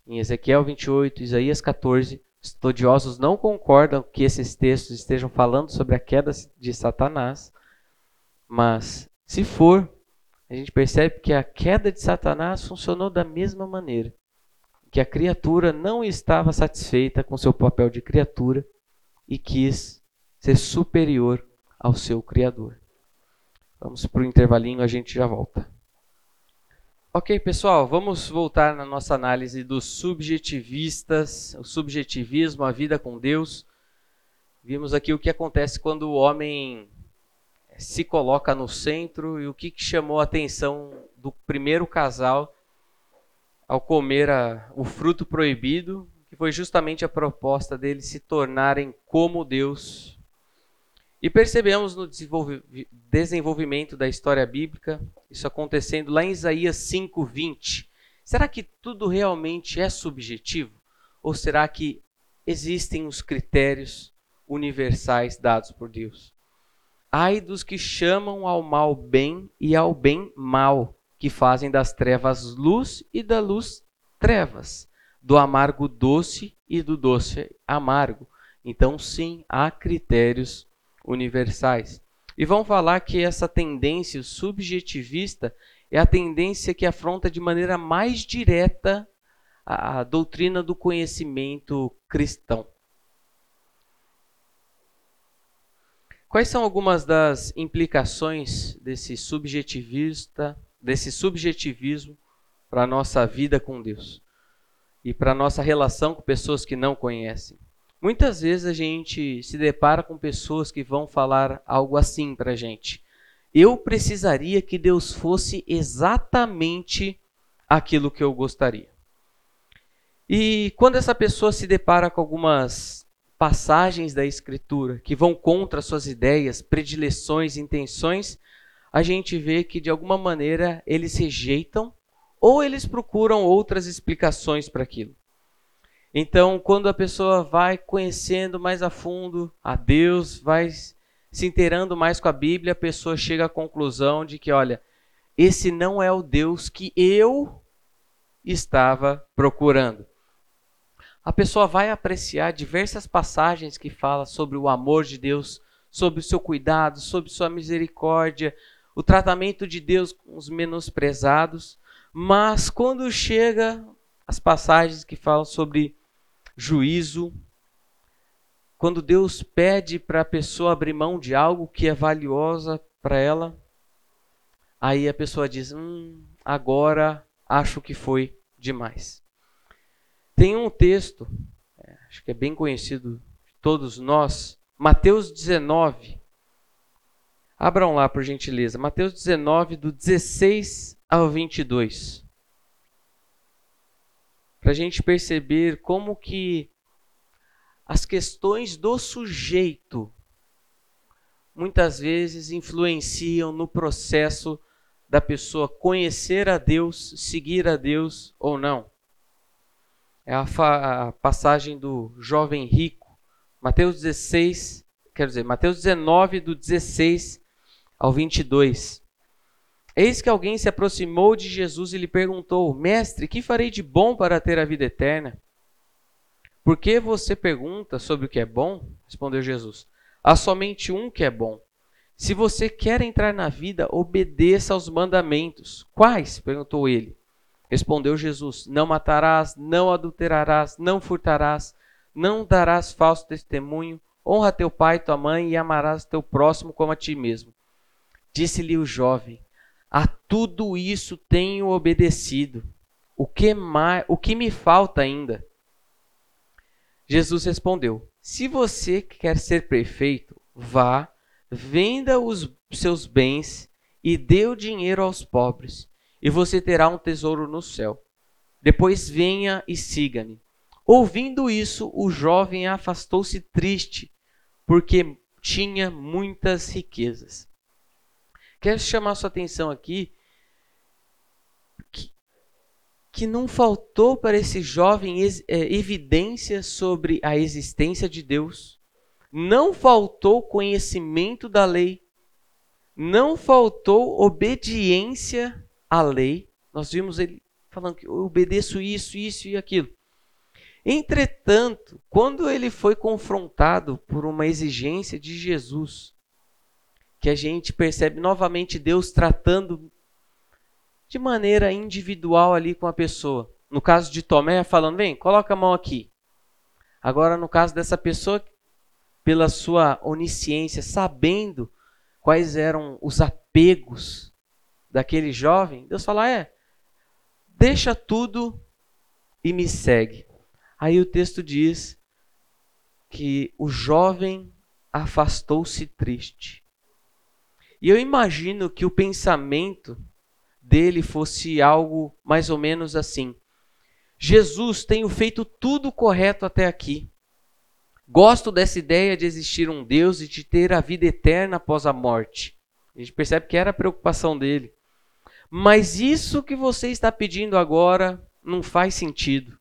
em Ezequiel 28, Isaías 14, estudiosos não concordam que esses textos estejam falando sobre a queda de Satanás, mas se for, a gente percebe que a queda de Satanás funcionou da mesma maneira, que a criatura não estava satisfeita com seu papel de criatura e quis ser superior ao seu criador. Vamos para o intervalinho, a gente já volta. Ok, pessoal, vamos voltar na nossa análise dos subjetivistas, o subjetivismo, a vida com Deus. Vimos aqui o que acontece quando o homem se coloca no centro e o que chamou a atenção do primeiro casal ao comer a, o fruto proibido, que foi justamente a proposta deles se tornarem como Deus e percebemos no desenvolvimento da história bíblica, isso acontecendo lá em Isaías 5:20. Será que tudo realmente é subjetivo? Ou será que existem os critérios universais dados por Deus? Ai dos que chamam ao mal bem e ao bem mal, que fazem das trevas luz e da luz trevas, do amargo doce e do doce amargo. Então, sim, há critérios universais. E vão falar que essa tendência subjetivista é a tendência que afronta de maneira mais direta a, a doutrina do conhecimento cristão. Quais são algumas das implicações desse subjetivista, desse subjetivismo para a nossa vida com Deus e para a nossa relação com pessoas que não conhecem? Muitas vezes a gente se depara com pessoas que vão falar algo assim para a gente. Eu precisaria que Deus fosse exatamente aquilo que eu gostaria. E quando essa pessoa se depara com algumas passagens da Escritura que vão contra suas ideias, predileções, intenções, a gente vê que de alguma maneira eles rejeitam ou eles procuram outras explicações para aquilo. Então, quando a pessoa vai conhecendo mais a fundo a Deus, vai se inteirando mais com a Bíblia, a pessoa chega à conclusão de que, olha, esse não é o Deus que eu estava procurando. A pessoa vai apreciar diversas passagens que falam sobre o amor de Deus, sobre o seu cuidado, sobre sua misericórdia, o tratamento de Deus com os menosprezados, mas quando chega as passagens que falam sobre juízo. Quando Deus pede para a pessoa abrir mão de algo que é valiosa para ela, aí a pessoa diz: Hum, agora acho que foi demais. Tem um texto, é, acho que é bem conhecido de todos nós, Mateus 19. Abram lá, por gentileza. Mateus 19, do 16 ao 22 para a gente perceber como que as questões do sujeito muitas vezes influenciam no processo da pessoa conhecer a Deus, seguir a Deus ou não. É a, a passagem do jovem rico, Mateus 16, quer dizer, Mateus 19, do 16 ao 22. Eis que alguém se aproximou de Jesus e lhe perguntou: Mestre, que farei de bom para ter a vida eterna? Por que você pergunta sobre o que é bom? Respondeu Jesus. Há somente um que é bom. Se você quer entrar na vida, obedeça aos mandamentos. Quais? perguntou ele. Respondeu Jesus: Não matarás, não adulterarás, não furtarás, não darás falso testemunho, honra teu pai e tua mãe e amarás teu próximo como a ti mesmo. Disse-lhe o jovem: tudo isso tenho obedecido. O que, mais, o que me falta ainda? Jesus respondeu: Se você quer ser perfeito, vá, venda os seus bens e dê o dinheiro aos pobres, e você terá um tesouro no céu. Depois venha e siga-me. Ouvindo isso, o jovem afastou-se triste, porque tinha muitas riquezas. Quero chamar sua atenção aqui que, que não faltou para esse jovem é, evidências sobre a existência de Deus, não faltou conhecimento da lei, não faltou obediência à lei. Nós vimos ele falando que eu obedeço isso, isso e aquilo. Entretanto, quando ele foi confrontado por uma exigência de Jesus, que a gente percebe novamente Deus tratando de maneira individual ali com a pessoa. No caso de Tomé, falando: vem, coloca a mão aqui. Agora, no caso dessa pessoa, pela sua onisciência, sabendo quais eram os apegos daquele jovem, Deus fala: é, deixa tudo e me segue. Aí o texto diz que o jovem afastou-se triste. E eu imagino que o pensamento dele fosse algo mais ou menos assim: Jesus, tenho feito tudo correto até aqui. Gosto dessa ideia de existir um Deus e de ter a vida eterna após a morte. A gente percebe que era a preocupação dele. Mas isso que você está pedindo agora não faz sentido.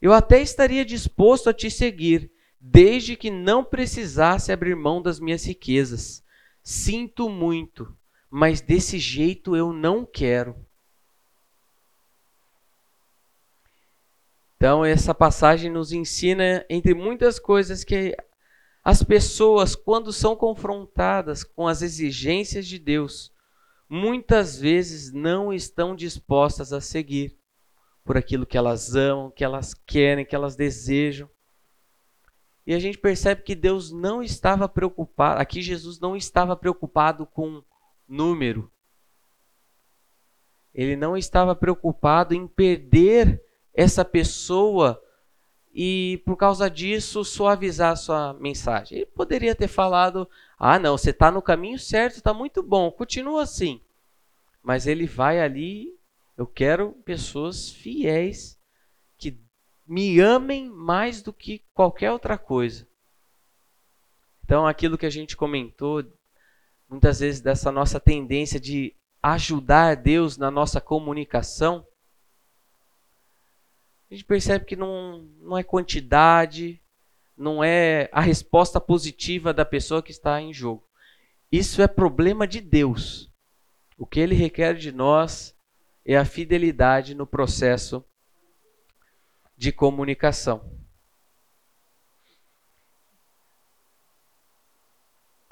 Eu até estaria disposto a te seguir, desde que não precisasse abrir mão das minhas riquezas. Sinto muito, mas desse jeito eu não quero. Então, essa passagem nos ensina, entre muitas coisas, que as pessoas, quando são confrontadas com as exigências de Deus, muitas vezes não estão dispostas a seguir por aquilo que elas amam, que elas querem, que elas desejam. E a gente percebe que Deus não estava preocupado, aqui Jesus não estava preocupado com número. Ele não estava preocupado em perder essa pessoa e por causa disso suavizar sua mensagem. Ele poderia ter falado: "Ah, não, você está no caminho certo, está muito bom, continua assim". Mas ele vai ali, eu quero pessoas fiéis que me amem mais do que qualquer outra coisa. Então, aquilo que a gente comentou muitas vezes dessa nossa tendência de ajudar Deus na nossa comunicação, a gente percebe que não, não é quantidade, não é a resposta positiva da pessoa que está em jogo. Isso é problema de Deus. O que ele requer de nós é a fidelidade no processo de comunicação.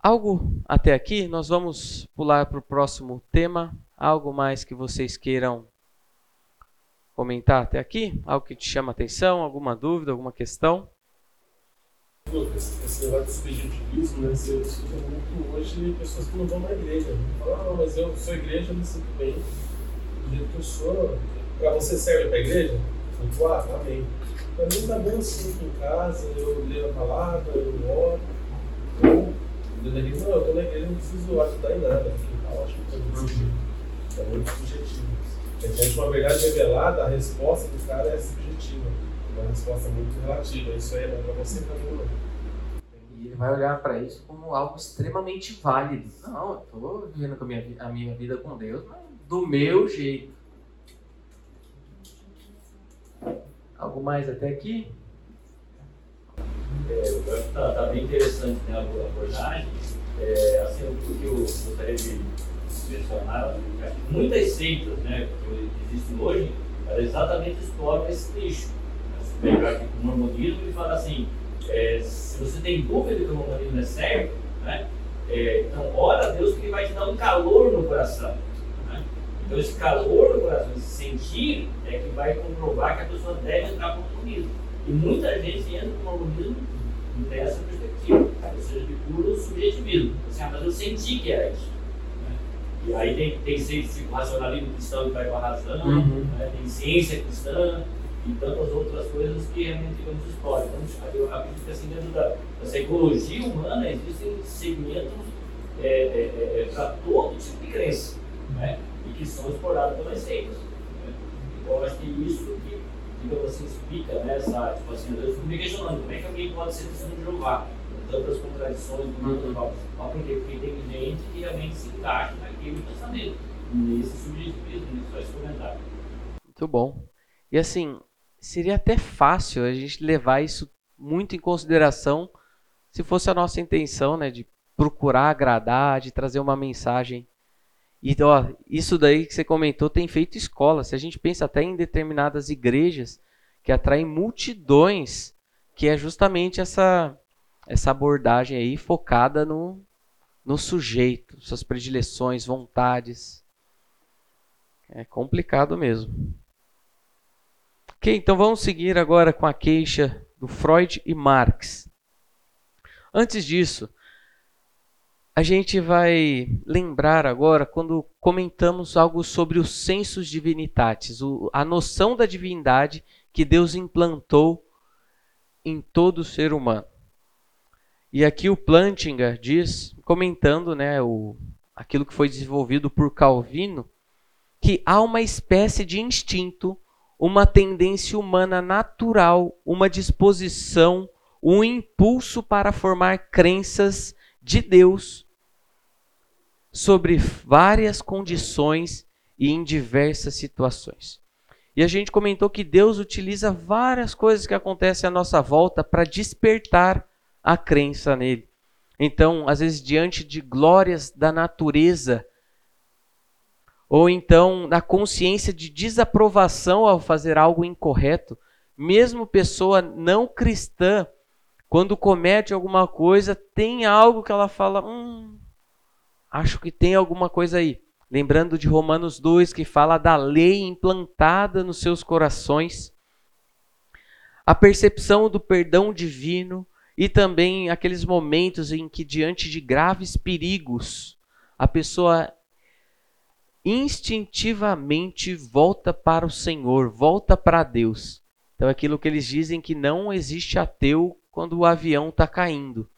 Algo até aqui, nós vamos pular para o próximo tema. Algo mais que vocês queiram comentar até aqui? Algo que te chama atenção? Alguma dúvida, alguma questão? Esse, esse negócio do subjetivismo, né? Você escuta muito hoje pessoas que não vão na igreja. Falam, ah, mas eu sou igreja, eu me sinto bem do jeito que eu sou. Para você serve para a igreja? Eu ah, amém. Para mim tá bem assim aqui em casa, eu leio a palavra, eu oro. Eu, eu, não, eu tô na igreja, não preciso ajudar em nada. Eu acho que é muito subjetivo. É muito subjetivo. Diante uma verdade revelada, a resposta do cara é subjetiva. Uma resposta muito relativa. Isso aí é para você também não. E ele vai olhar para isso como algo extremamente válido. Não, eu estou vivendo a minha, a minha vida com Deus, mas do meu jeito. Algo mais até aqui? É, tá, tá bem interessante né, a abordagem. É, assim, o que eu gostaria de mencionar, muitas seitas né, que existem hoje, elas exatamente exploram esse nicho. Se pegar aqui o mormonismo, ele fala assim, é, se você tem dúvida que o mormonismo é certo, né, é, então ora a Deus que ele vai te dar um calor no coração. Né? Então esse calor no coração, esse sentir, é que vai comprovar que a pessoa deve entrar no mormonismo. E muita gente entra no mormonismo dessa perspectiva, ou seja, de puro subjetivismo. Assim, ah, mas eu senti que era isso. E aí tem, tem ciência, racionalismo cristão que vai com a razão, uhum. né? tem ciência cristã, e tantas outras coisas que realmente ficamos história. Então, eu acredito que assim, dentro da, da psicologia humana existem segmentos é, é, é, é para todo tipo de crença, né? e que são explorados pelas seitas. Né? Então, eu acho que isso que, digamos assim, explica né, essa, tipo assim, eu fico me questionando como é que alguém pode ser testemunho de Jeová, com tantas contradições uhum. Mas por quê? Porque tem gente que realmente se encaixa naquele pensamento, nesse subjetivismo, nesse só esse comentário. Muito bom. E assim, seria até fácil a gente levar isso muito em consideração se fosse a nossa intenção, né, de procurar agradar, de trazer uma mensagem. E ó, isso daí que você comentou tem feito escola. Se a gente pensa até em determinadas igrejas que atraem multidões, que é justamente essa essa abordagem aí focada no no sujeito, suas predileções, vontades. É complicado mesmo. Ok, então vamos seguir agora com a queixa do Freud e Marx. Antes disso, a gente vai lembrar agora quando comentamos algo sobre os sensus divinitatis, a noção da divindade que Deus implantou em todo ser humano. E aqui o Plantinga diz, comentando né, o, aquilo que foi desenvolvido por Calvino, que há uma espécie de instinto uma tendência humana natural, uma disposição, um impulso para formar crenças de Deus sobre várias condições e em diversas situações. E a gente comentou que Deus utiliza várias coisas que acontecem à nossa volta para despertar a crença nele. Então, às vezes, diante de glórias da natureza, ou então na consciência de desaprovação ao fazer algo incorreto, mesmo pessoa não cristã, quando comete alguma coisa, tem algo que ela fala: hum, acho que tem alguma coisa aí. Lembrando de Romanos 2, que fala da lei implantada nos seus corações, a percepção do perdão divino e também aqueles momentos em que, diante de graves perigos, a pessoa instintivamente volta para o Senhor, volta para Deus. Então, é aquilo que eles dizem que não existe ateu quando o avião está caindo.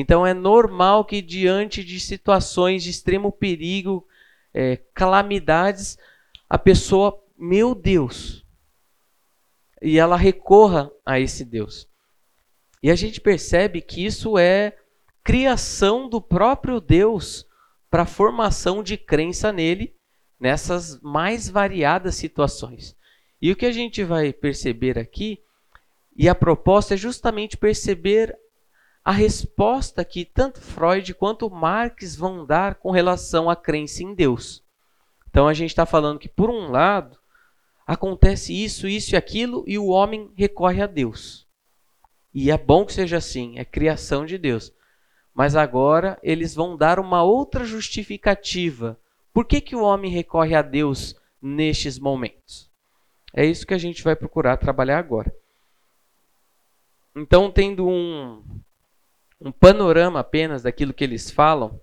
Então, é normal que, diante de situações de extremo perigo, é, calamidades, a pessoa, meu Deus, e ela recorra a esse Deus. E a gente percebe que isso é criação do próprio Deus para formação de crença nele nessas mais variadas situações. E o que a gente vai perceber aqui, e a proposta é justamente perceber a resposta que tanto Freud quanto Marx vão dar com relação à crença em Deus. Então a gente está falando que, por um lado, acontece isso, isso e aquilo, e o homem recorre a Deus. E é bom que seja assim, é criação de Deus. Mas agora eles vão dar uma outra justificativa por que, que o homem recorre a Deus nestes momentos? É isso que a gente vai procurar trabalhar agora. Então, tendo um, um panorama apenas daquilo que eles falam,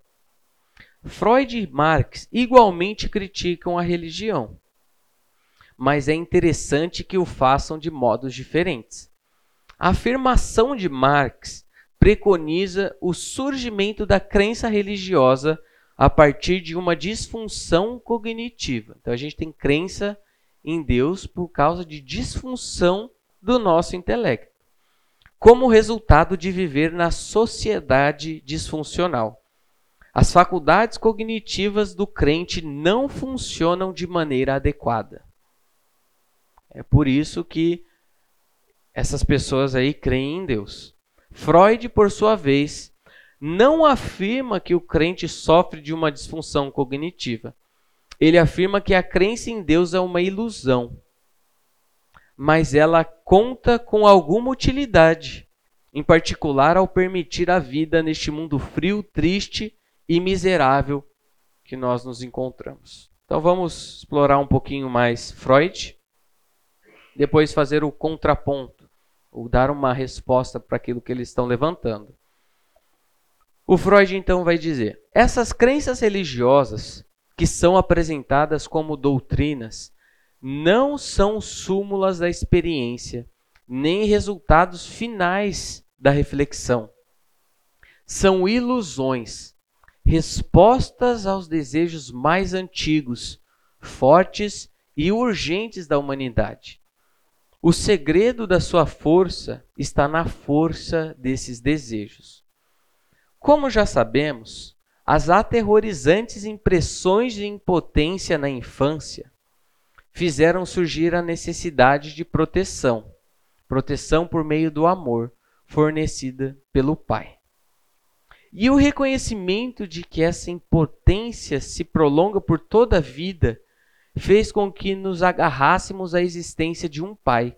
Freud e Marx igualmente criticam a religião, mas é interessante que o façam de modos diferentes. A afirmação de Marx preconiza o surgimento da crença religiosa a partir de uma disfunção cognitiva. Então a gente tem crença em Deus por causa de disfunção do nosso intelecto, como resultado de viver na sociedade disfuncional. As faculdades cognitivas do crente não funcionam de maneira adequada. É por isso que essas pessoas aí creem em Deus. Freud, por sua vez, não afirma que o crente sofre de uma disfunção cognitiva. Ele afirma que a crença em Deus é uma ilusão, mas ela conta com alguma utilidade, em particular ao permitir a vida neste mundo frio, triste e miserável que nós nos encontramos. Então vamos explorar um pouquinho mais Freud, depois fazer o contraponto, ou dar uma resposta para aquilo que eles estão levantando. O Freud então vai dizer: essas crenças religiosas que são apresentadas como doutrinas não são súmulas da experiência, nem resultados finais da reflexão. São ilusões, respostas aos desejos mais antigos, fortes e urgentes da humanidade. O segredo da sua força está na força desses desejos. Como já sabemos, as aterrorizantes impressões de impotência na infância fizeram surgir a necessidade de proteção, proteção por meio do amor fornecida pelo Pai. E o reconhecimento de que essa impotência se prolonga por toda a vida fez com que nos agarrássemos à existência de um Pai,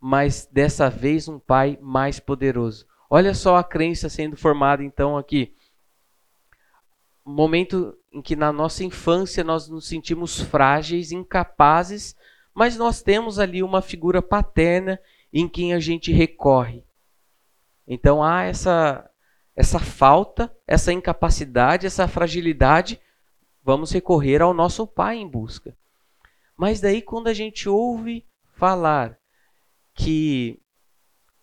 mas dessa vez um Pai mais poderoso. Olha só a crença sendo formada então aqui. Momento em que na nossa infância nós nos sentimos frágeis, incapazes, mas nós temos ali uma figura paterna em quem a gente recorre. Então há essa essa falta, essa incapacidade, essa fragilidade, vamos recorrer ao nosso pai em busca. Mas daí quando a gente ouve falar que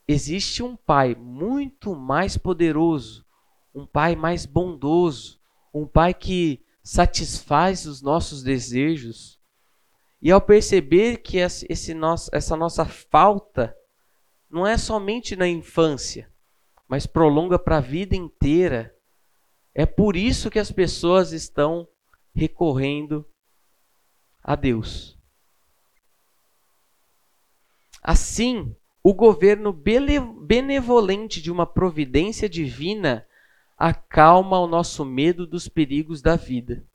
existe um pai muito mais poderoso, um pai mais bondoso, um pai que satisfaz os nossos desejos. E ao perceber que esse nosso, essa nossa falta não é somente na infância, mas prolonga para a vida inteira, é por isso que as pessoas estão recorrendo a Deus. Assim, o governo benevolente de uma providência divina acalma o nosso medo dos perigos da vida.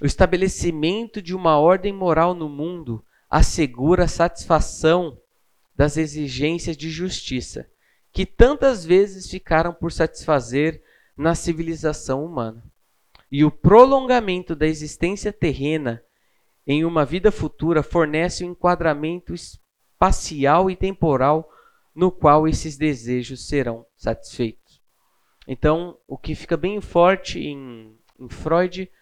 O estabelecimento de uma ordem moral no mundo assegura a satisfação das exigências de justiça que tantas vezes ficaram por satisfazer na civilização humana. E o prolongamento da existência terrena em uma vida futura fornece um enquadramento espacial e temporal no qual esses desejos serão satisfeitos. Então, o que fica bem forte em, em Freud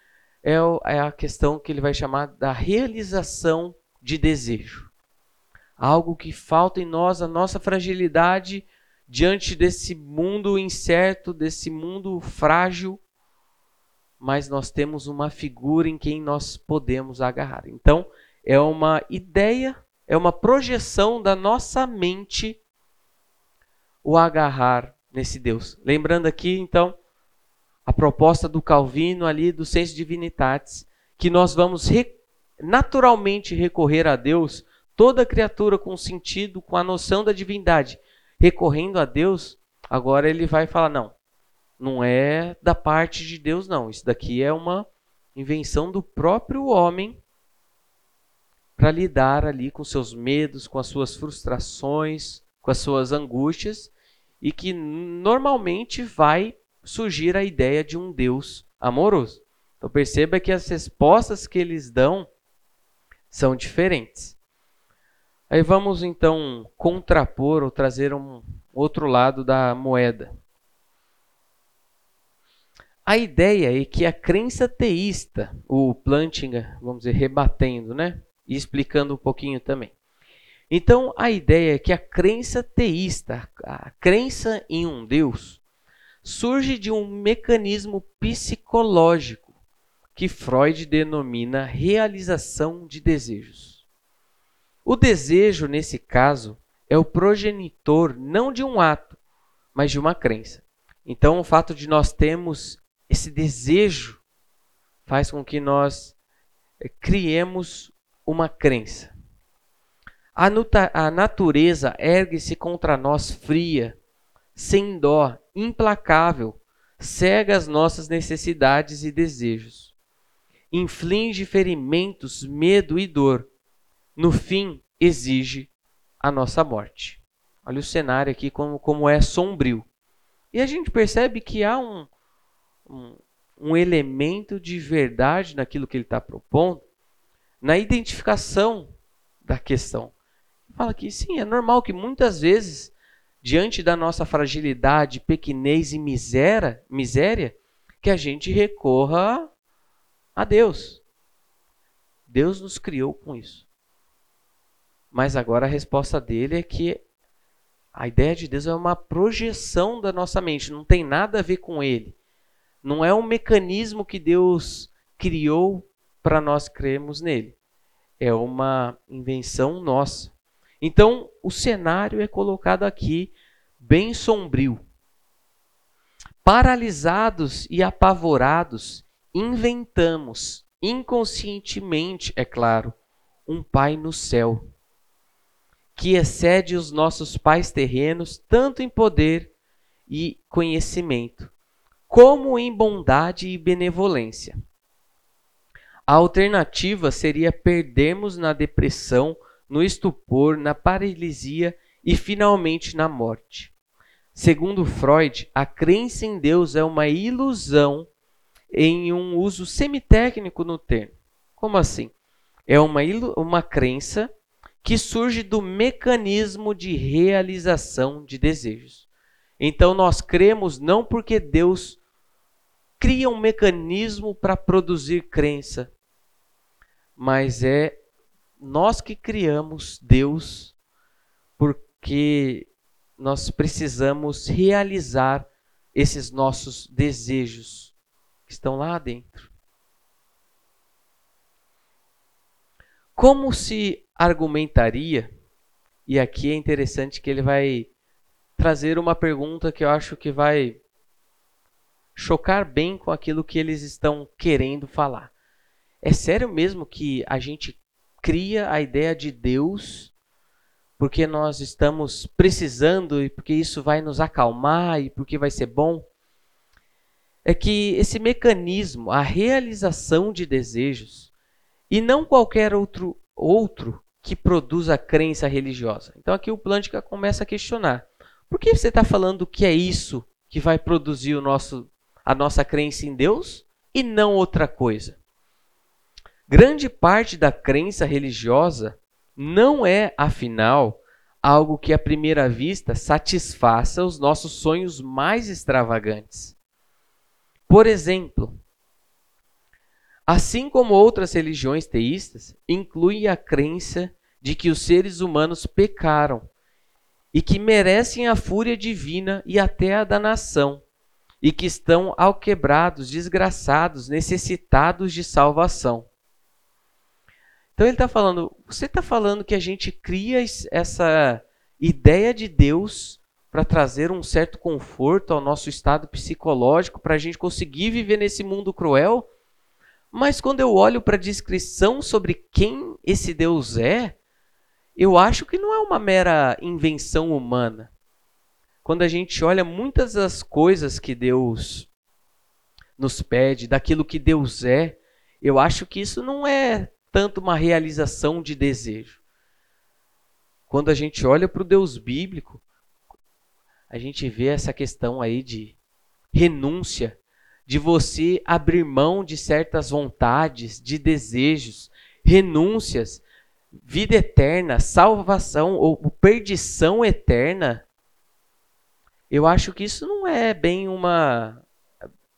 é, é a questão que ele vai chamar da realização de desejo. Algo que falta em nós, a nossa fragilidade diante desse mundo incerto, desse mundo frágil, mas nós temos uma figura em quem nós podemos agarrar. Então, é uma ideia, é uma projeção da nossa mente o agarrar nesse Deus. Lembrando aqui, então, a proposta do Calvino ali do Senso Divinitatis, que nós vamos re naturalmente recorrer a Deus, toda criatura com sentido, com a noção da divindade, recorrendo a Deus, agora ele vai falar: não, não é da parte de Deus, não. Isso daqui é uma invenção do próprio homem para lidar ali com seus medos, com as suas frustrações, com as suas angústias e que normalmente vai surgir a ideia de um Deus amoroso. Então perceba que as respostas que eles dão são diferentes. Aí vamos então contrapor ou trazer um outro lado da moeda. A ideia é que a crença teísta, o Plantinga, vamos dizer, rebatendo, né? E explicando um pouquinho também. Então, a ideia é que a crença teísta, a crença em um Deus, surge de um mecanismo psicológico que Freud denomina realização de desejos. O desejo, nesse caso, é o progenitor não de um ato, mas de uma crença. Então, o fato de nós termos esse desejo faz com que nós eh, criemos uma crença. A, a natureza ergue-se contra nós fria, sem dó, implacável, cega as nossas necessidades e desejos. Inflige ferimentos, medo e dor. No fim, exige a nossa morte. Olha o cenário aqui como, como é sombrio. E a gente percebe que há um, um, um elemento de verdade naquilo que ele está propondo, na identificação da questão fala que sim, é normal que muitas vezes, diante da nossa fragilidade, pequenez e miséria, miséria que a gente recorra a Deus. Deus nos criou com isso. Mas agora a resposta dele é que a ideia de Deus é uma projeção da nossa mente, não tem nada a ver com ele. Não é um mecanismo que Deus criou para nós crermos nele. É uma invenção nossa. Então, o cenário é colocado aqui bem sombrio. Paralisados e apavorados, inventamos, inconscientemente, é claro, um Pai no céu, que excede os nossos pais terrenos, tanto em poder e conhecimento, como em bondade e benevolência. A alternativa seria perdermos na depressão, no estupor, na paralisia e finalmente na morte. Segundo Freud, a crença em Deus é uma ilusão em um uso semitécnico no termo. Como assim? É uma, uma crença que surge do mecanismo de realização de desejos. Então nós cremos não porque Deus cria um mecanismo para produzir crença, mas é nós que criamos Deus porque nós precisamos realizar esses nossos desejos que estão lá dentro. Como se argumentaria, e aqui é interessante que ele vai trazer uma pergunta que eu acho que vai chocar bem com aquilo que eles estão querendo falar. É sério mesmo que a gente cria a ideia de Deus porque nós estamos precisando e porque isso vai nos acalmar e porque vai ser bom? É que esse mecanismo, a realização de desejos, e não qualquer outro outro que produza a crença religiosa. Então aqui o Plântica começa a questionar. Por que você está falando que é isso que vai produzir o nosso, a nossa crença em Deus e não outra coisa? Grande parte da crença religiosa não é, afinal, algo que à primeira vista satisfaça os nossos sonhos mais extravagantes. Por exemplo, assim como outras religiões teístas, inclui a crença de que os seres humanos pecaram e que merecem a fúria divina e até a danação, e que estão alquebrados, desgraçados, necessitados de salvação. Então ele está falando, você está falando que a gente cria essa ideia de Deus para trazer um certo conforto ao nosso estado psicológico, para a gente conseguir viver nesse mundo cruel? Mas quando eu olho para a descrição sobre quem esse Deus é, eu acho que não é uma mera invenção humana. Quando a gente olha muitas das coisas que Deus nos pede, daquilo que Deus é, eu acho que isso não é tanto uma realização de desejo. Quando a gente olha para o Deus bíblico, a gente vê essa questão aí de renúncia, de você abrir mão de certas vontades, de desejos, renúncias, vida eterna, salvação ou perdição eterna. Eu acho que isso não é bem uma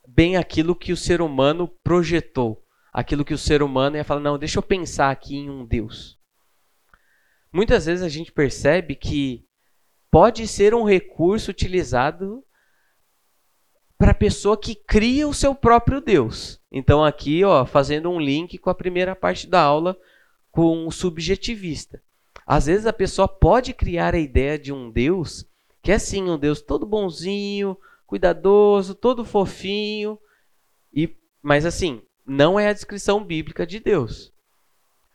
bem aquilo que o ser humano projetou aquilo que o ser humano ia falar, não, deixa eu pensar aqui em um Deus. Muitas vezes a gente percebe que pode ser um recurso utilizado para a pessoa que cria o seu próprio Deus. Então aqui, ó, fazendo um link com a primeira parte da aula com o subjetivista. Às vezes a pessoa pode criar a ideia de um Deus que é assim, um Deus todo bonzinho, cuidadoso, todo fofinho, e mas assim, não é a descrição bíblica de Deus.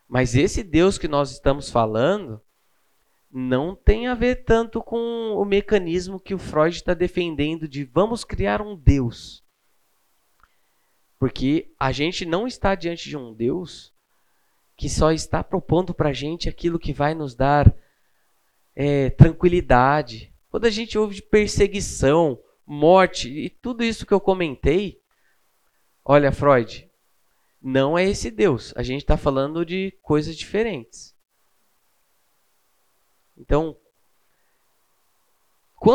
Mas esse Deus que nós estamos falando não tem a ver tanto com o mecanismo que o Freud está defendendo de vamos criar um Deus. Porque a gente não está diante de um Deus que só está propondo para a gente aquilo que vai nos dar é, tranquilidade. Quando a gente ouve de perseguição, morte e tudo isso que eu comentei, olha, Freud, não é esse Deus. A gente está falando de coisas diferentes. Então,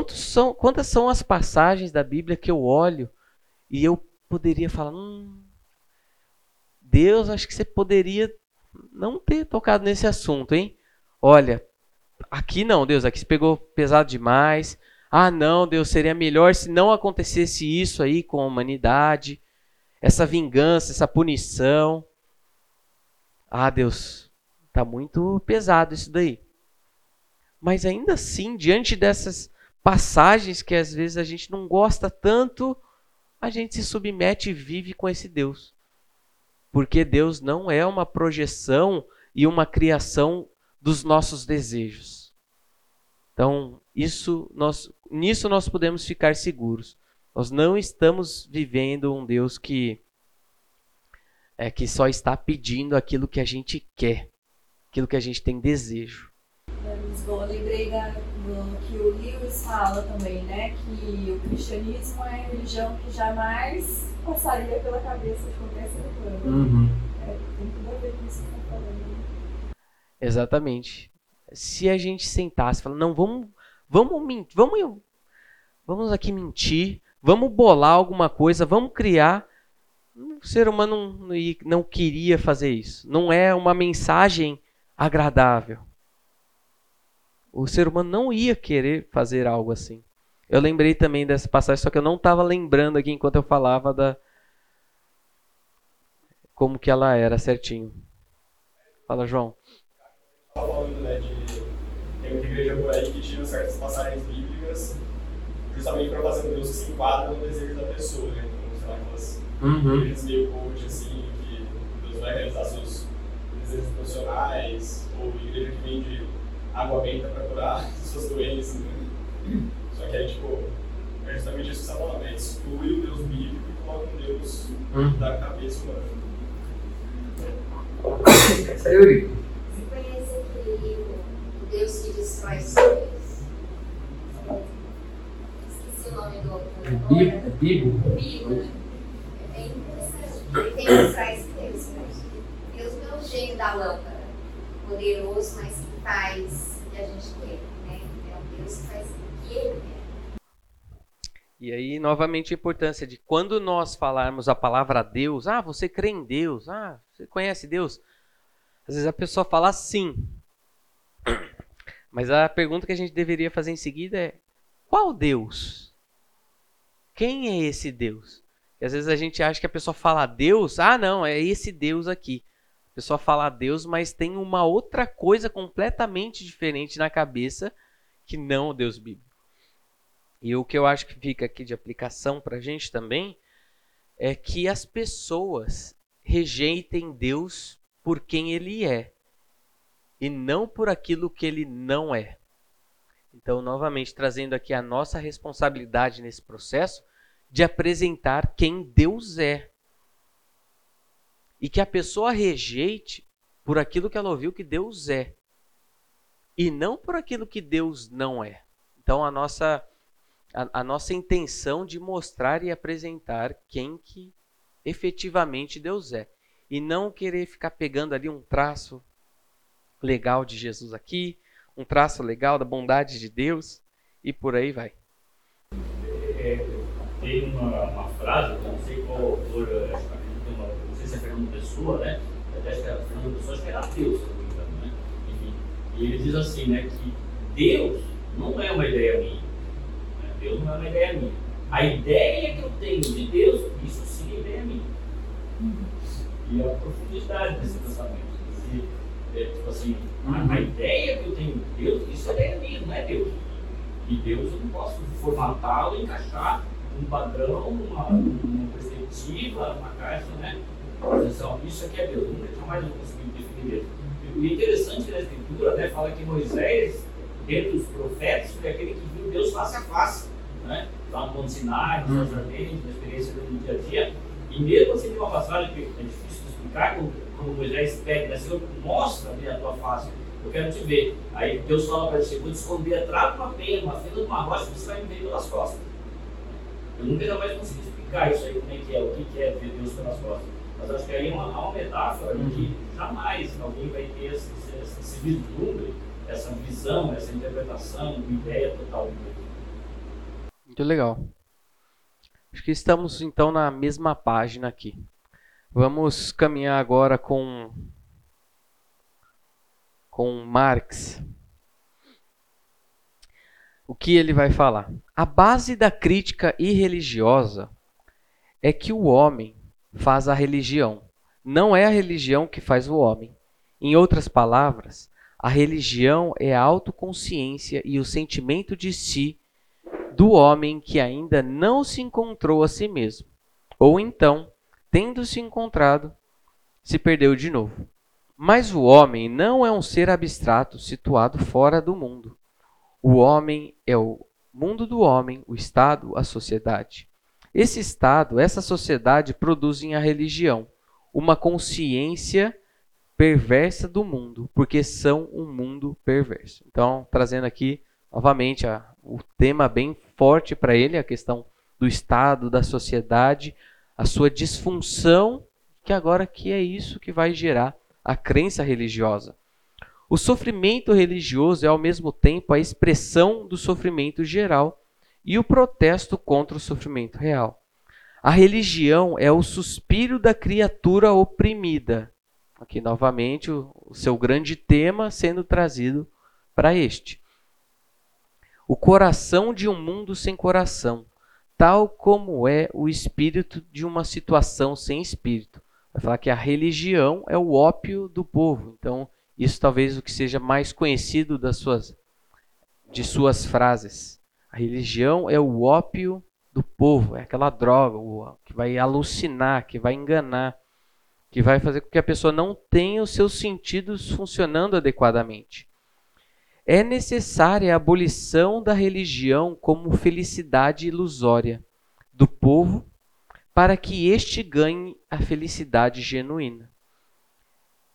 são, quantas são as passagens da Bíblia que eu olho e eu poderia falar, hum, Deus, acho que você poderia não ter tocado nesse assunto, hein? Olha, aqui não, Deus, aqui se pegou pesado demais. Ah, não, Deus, seria melhor se não acontecesse isso aí com a humanidade, essa vingança, essa punição. Ah, Deus, tá muito pesado isso daí. Mas ainda assim, diante dessas passagens que às vezes a gente não gosta tanto, a gente se submete e vive com esse Deus. Porque Deus não é uma projeção e uma criação dos nossos desejos. Então, isso nós, nisso nós podemos ficar seguros. Nós não estamos vivendo um Deus que é que só está pedindo aquilo que a gente quer, aquilo que a gente tem desejo. Lisboa, lembrei da, do que o Lewis fala também, né? Que o cristianismo é a religião que jamais passaria pela cabeça de qualquer ser humano. Uhum. É, tem tudo a ver com isso que você está falando. Né? Exatamente. Se a gente sentasse e falar, não, vamos, vamos vamos, vamos aqui mentir, vamos bolar alguma coisa, vamos criar. O ser humano não, não queria fazer isso. Não é uma mensagem agradável. O ser humano não ia querer fazer algo assim. Eu lembrei também dessa passagem, só que eu não estava lembrando aqui enquanto eu falava da como que ela era certinho. Fala, João. falando, né, de tem muita igreja por aí que tira certas passagens bíblicas justamente para fazer um Deus que se enquadra no desejo da pessoa, né? Então, sei lá, aquelas uhum. igrejas meio coach, assim, que Deus vai realizar seus desejos profissionais, ou igreja que vende água benta para curar suas doenças, né? Só que aí, tipo, é justamente isso que você está falando, é exclui o Deus bíblico e coloca um Deus hum. da cabeça humana. Essa é Você conhece aquele livro, O Deus que Destrói Sonhos? Esqueci o nome do autor. É Bibo? Bibo, né? É bem interessante. Ele tem uma frase interessante. Deus não é o gênio da lâmpada, poderoso, mas que faz que a gente quer, né? É um Deus que faz o que Ele quer. E aí, novamente, a importância de quando nós falarmos a palavra Deus, ah, você crê em Deus, ah, você conhece Deus? Às vezes a pessoa fala sim. Mas a pergunta que a gente deveria fazer em seguida é: qual Deus? Quem é esse Deus? E às vezes a gente acha que a pessoa fala Deus, ah, não, é esse Deus aqui pessoa fala Deus, mas tem uma outra coisa completamente diferente na cabeça que não o Deus bíblico. E o que eu acho que fica aqui de aplicação para a gente também é que as pessoas rejeitem Deus por quem Ele é e não por aquilo que Ele não é. Então, novamente, trazendo aqui a nossa responsabilidade nesse processo de apresentar quem Deus é e que a pessoa rejeite por aquilo que ela ouviu que Deus é e não por aquilo que Deus não é. Então a nossa a, a, nossa intenção de mostrar e apresentar quem que efetivamente Deus é e não querer ficar pegando ali um traço legal de Jesus aqui, um traço legal da bondade de Deus e por aí vai. É, tem uma, uma frase, não sei qual autor, se é Fernando Pessoa, né? Acho que era Fernando Pessoa, acho que era ateu, se não me engano, né? Enfim, e ele diz assim, né, que Deus não é uma ideia minha. Né? Deus não é uma ideia minha. A ideia que eu tenho de Deus, isso sim é ideia minha. E a profundidade desse pensamento. Esse, é, tipo assim, a, a, uhum. ideia que eu tenho de Deus, isso é ideia minha, não é Deus. E Deus eu não posso formatá-lo encaixar um padrão, uma, uma perspectiva, uma caixa, né? Isso aqui é Deus, nunca jamais eu consegui definir Deus. E interessante da Escritura né, fala que Moisés, dentre os profetas, foi aquele que viu Deus face a face. Né? Lá no Monte Sinai, no na experiência do dia a dia. E mesmo assim, tem uma passagem que é difícil de explicar, quando, Moisés pede, né, Senhor, mostra-me a tua face, eu quero te ver. Aí Deus fala para ele, vou te esconder atrás de uma penha, uma fila de uma rocha, você vai me ver pelas costas. Eu nunca jamais consegui explicar isso aí, como é que é, o que é ver Deus pelas costas. Mas acho que aí é uma, uma metáfora de que jamais alguém vai ter esse, esse, esse vislumbre, essa visão, essa interpretação, ideia total de Deus. Muito legal. Acho que estamos então na mesma página aqui. Vamos caminhar agora com com Marx. O que ele vai falar? A base da crítica irreligiosa é que o homem faz a religião. Não é a religião que faz o homem. Em outras palavras, a religião é a autoconsciência e o sentimento de si do homem que ainda não se encontrou a si mesmo. Ou então, tendo se encontrado, se perdeu de novo. Mas o homem não é um ser abstrato situado fora do mundo. O homem é o mundo do homem, o Estado, a sociedade. Esse Estado, essa sociedade produzem a religião, uma consciência perversa do mundo, porque são um mundo perverso. Então, trazendo aqui novamente a, o tema bem forte para ele, a questão do Estado, da sociedade, a sua disfunção, que agora que é isso que vai gerar a crença religiosa. O sofrimento religioso é ao mesmo tempo a expressão do sofrimento geral e o protesto contra o sofrimento real. A religião é o suspiro da criatura oprimida. Aqui novamente o, o seu grande tema sendo trazido para este. O coração de um mundo sem coração, tal como é o espírito de uma situação sem espírito. Vai falar que a religião é o ópio do povo. Então, isso talvez o que seja mais conhecido das suas de suas frases. A religião é o ópio do povo, é aquela droga que vai alucinar, que vai enganar, que vai fazer com que a pessoa não tenha os seus sentidos funcionando adequadamente. É necessária a abolição da religião como felicidade ilusória do povo para que este ganhe a felicidade genuína.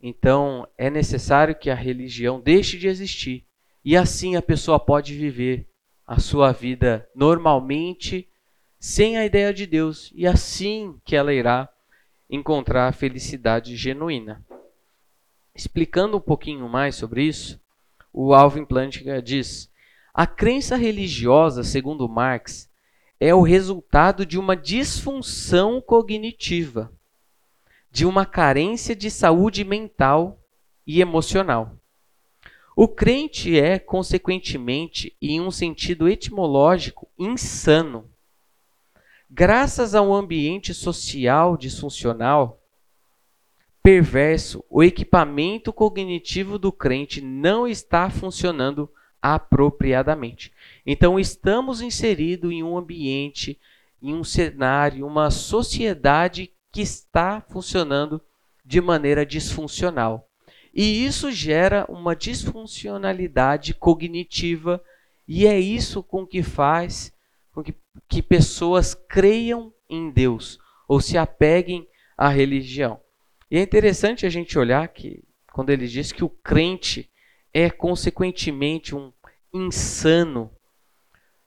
Então, é necessário que a religião deixe de existir. E assim a pessoa pode viver a sua vida normalmente, sem a ideia de Deus, e assim que ela irá encontrar a felicidade genuína. Explicando um pouquinho mais sobre isso, o Alvin Plantinga diz: a crença religiosa, segundo Marx, é o resultado de uma disfunção cognitiva, de uma carência de saúde mental e emocional. O crente é, consequentemente, em um sentido etimológico, insano. Graças a um ambiente social disfuncional, perverso, o equipamento cognitivo do crente não está funcionando apropriadamente. Então, estamos inseridos em um ambiente, em um cenário, uma sociedade que está funcionando de maneira disfuncional. E isso gera uma disfuncionalidade cognitiva e é isso com que faz com que, que pessoas creiam em Deus ou se apeguem à religião. E é interessante a gente olhar que quando ele diz que o crente é consequentemente um insano,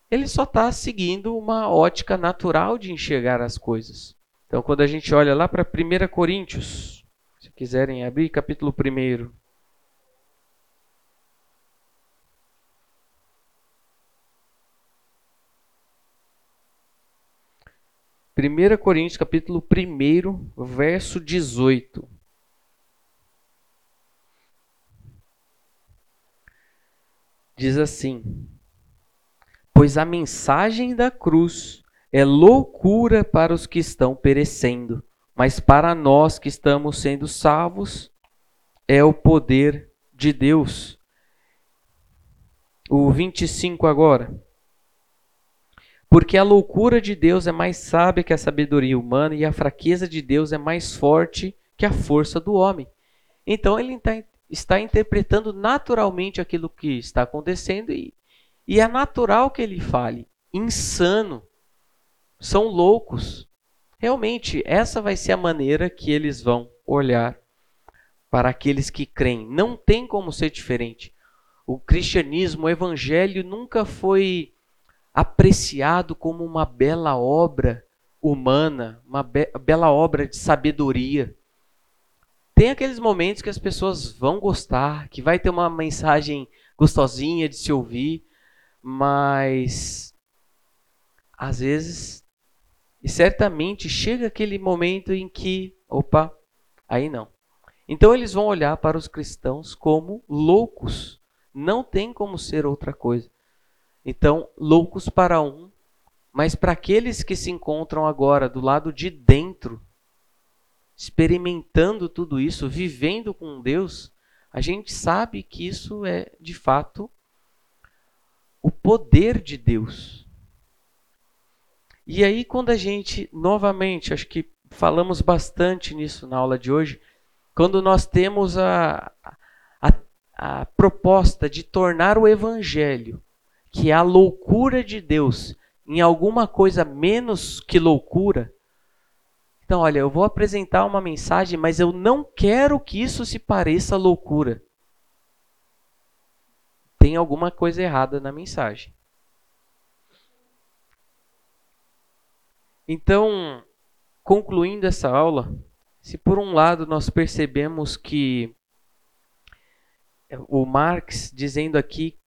ele só está seguindo uma ótica natural de enxergar as coisas. Então, quando a gente olha lá para 1 Coríntios, se quiserem abrir, capítulo 1. Primeira Coríntios, capítulo 1, verso 18. Diz assim: Pois a mensagem da cruz é loucura para os que estão perecendo, mas para nós que estamos sendo salvos, é o poder de Deus. O 25 agora. Porque a loucura de Deus é mais sábia que a sabedoria humana e a fraqueza de Deus é mais forte que a força do homem. Então ele está, está interpretando naturalmente aquilo que está acontecendo e, e é natural que ele fale. Insano. São loucos. Realmente, essa vai ser a maneira que eles vão olhar para aqueles que creem. Não tem como ser diferente. O cristianismo, o evangelho nunca foi apreciado como uma bela obra humana, uma be bela obra de sabedoria. Tem aqueles momentos que as pessoas vão gostar, que vai ter uma mensagem gostosinha de se ouvir, mas às vezes e certamente chega aquele momento em que, opa, aí não. Então eles vão olhar para os cristãos como loucos. Não tem como ser outra coisa. Então, loucos para um, mas para aqueles que se encontram agora do lado de dentro, experimentando tudo isso, vivendo com Deus, a gente sabe que isso é de fato o poder de Deus. E aí, quando a gente, novamente, acho que falamos bastante nisso na aula de hoje, quando nós temos a, a, a proposta de tornar o Evangelho, que é a loucura de Deus, em alguma coisa menos que loucura. Então, olha, eu vou apresentar uma mensagem, mas eu não quero que isso se pareça loucura. Tem alguma coisa errada na mensagem. Então, concluindo essa aula, se por um lado nós percebemos que o Marx dizendo aqui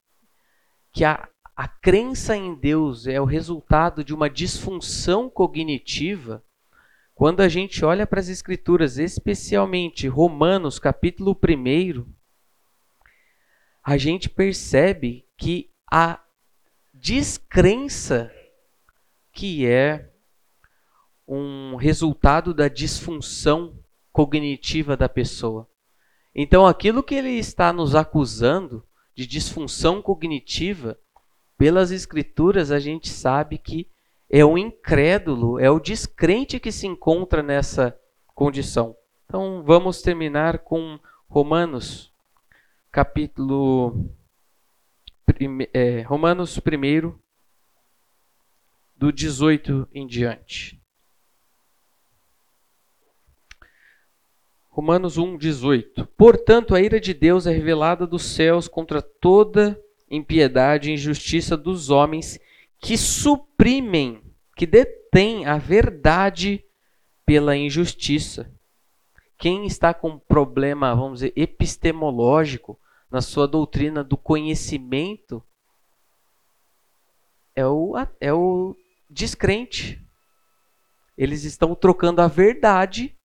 que a, a crença em Deus é o resultado de uma disfunção cognitiva, quando a gente olha para as Escrituras, especialmente Romanos, capítulo 1, a gente percebe que a descrença que é um resultado da disfunção cognitiva da pessoa. Então, aquilo que ele está nos acusando de disfunção cognitiva, pelas Escrituras a gente sabe que é o incrédulo, é o descrente que se encontra nessa condição. Então, vamos terminar com Romanos, capítulo. É, Romanos 1, do 18 em diante. Romanos 1:18. Portanto, a ira de Deus é revelada dos céus contra toda impiedade e injustiça dos homens que suprimem, que detêm a verdade pela injustiça. Quem está com problema, vamos dizer, epistemológico na sua doutrina do conhecimento é o, é o descrente. Eles estão trocando a verdade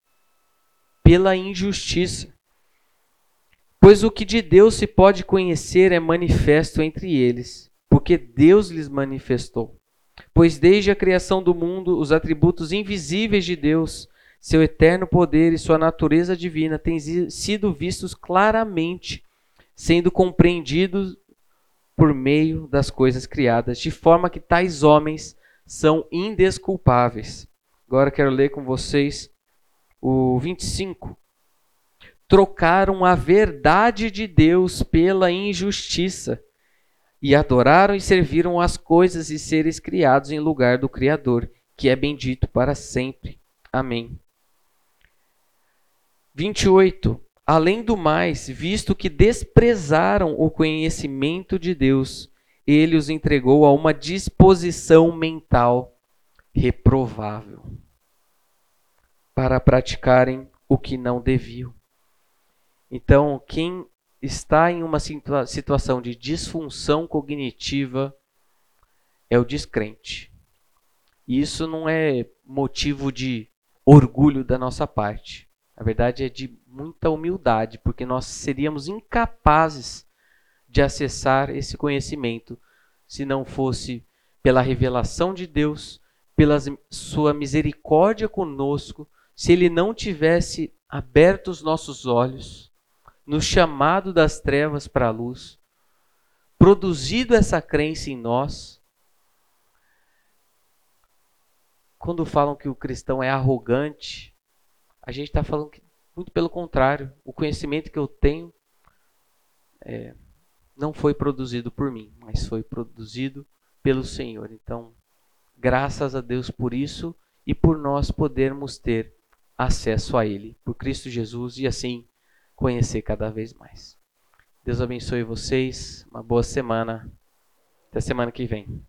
pela injustiça. Pois o que de Deus se pode conhecer é manifesto entre eles, porque Deus lhes manifestou. Pois desde a criação do mundo, os atributos invisíveis de Deus, seu eterno poder e sua natureza divina têm sido vistos claramente, sendo compreendidos por meio das coisas criadas, de forma que tais homens são indesculpáveis. Agora quero ler com vocês o 25. Trocaram a verdade de Deus pela injustiça e adoraram e serviram as coisas e seres criados em lugar do Criador, que é bendito para sempre. Amém. 28. Além do mais, visto que desprezaram o conhecimento de Deus, ele os entregou a uma disposição mental reprovável para praticarem o que não deviam. Então, quem está em uma situa situação de disfunção cognitiva é o descrente. E isso não é motivo de orgulho da nossa parte. Na verdade, é de muita humildade, porque nós seríamos incapazes de acessar esse conhecimento se não fosse pela revelação de Deus, pela sua misericórdia conosco se ele não tivesse aberto os nossos olhos, nos chamado das trevas para a luz, produzido essa crença em nós. Quando falam que o cristão é arrogante, a gente está falando que, muito pelo contrário, o conhecimento que eu tenho é, não foi produzido por mim, mas foi produzido pelo Senhor. Então, graças a Deus por isso e por nós podermos ter acesso a Ele por Cristo Jesus e assim conhecer cada vez mais. Deus abençoe vocês, uma boa semana. Até semana que vem.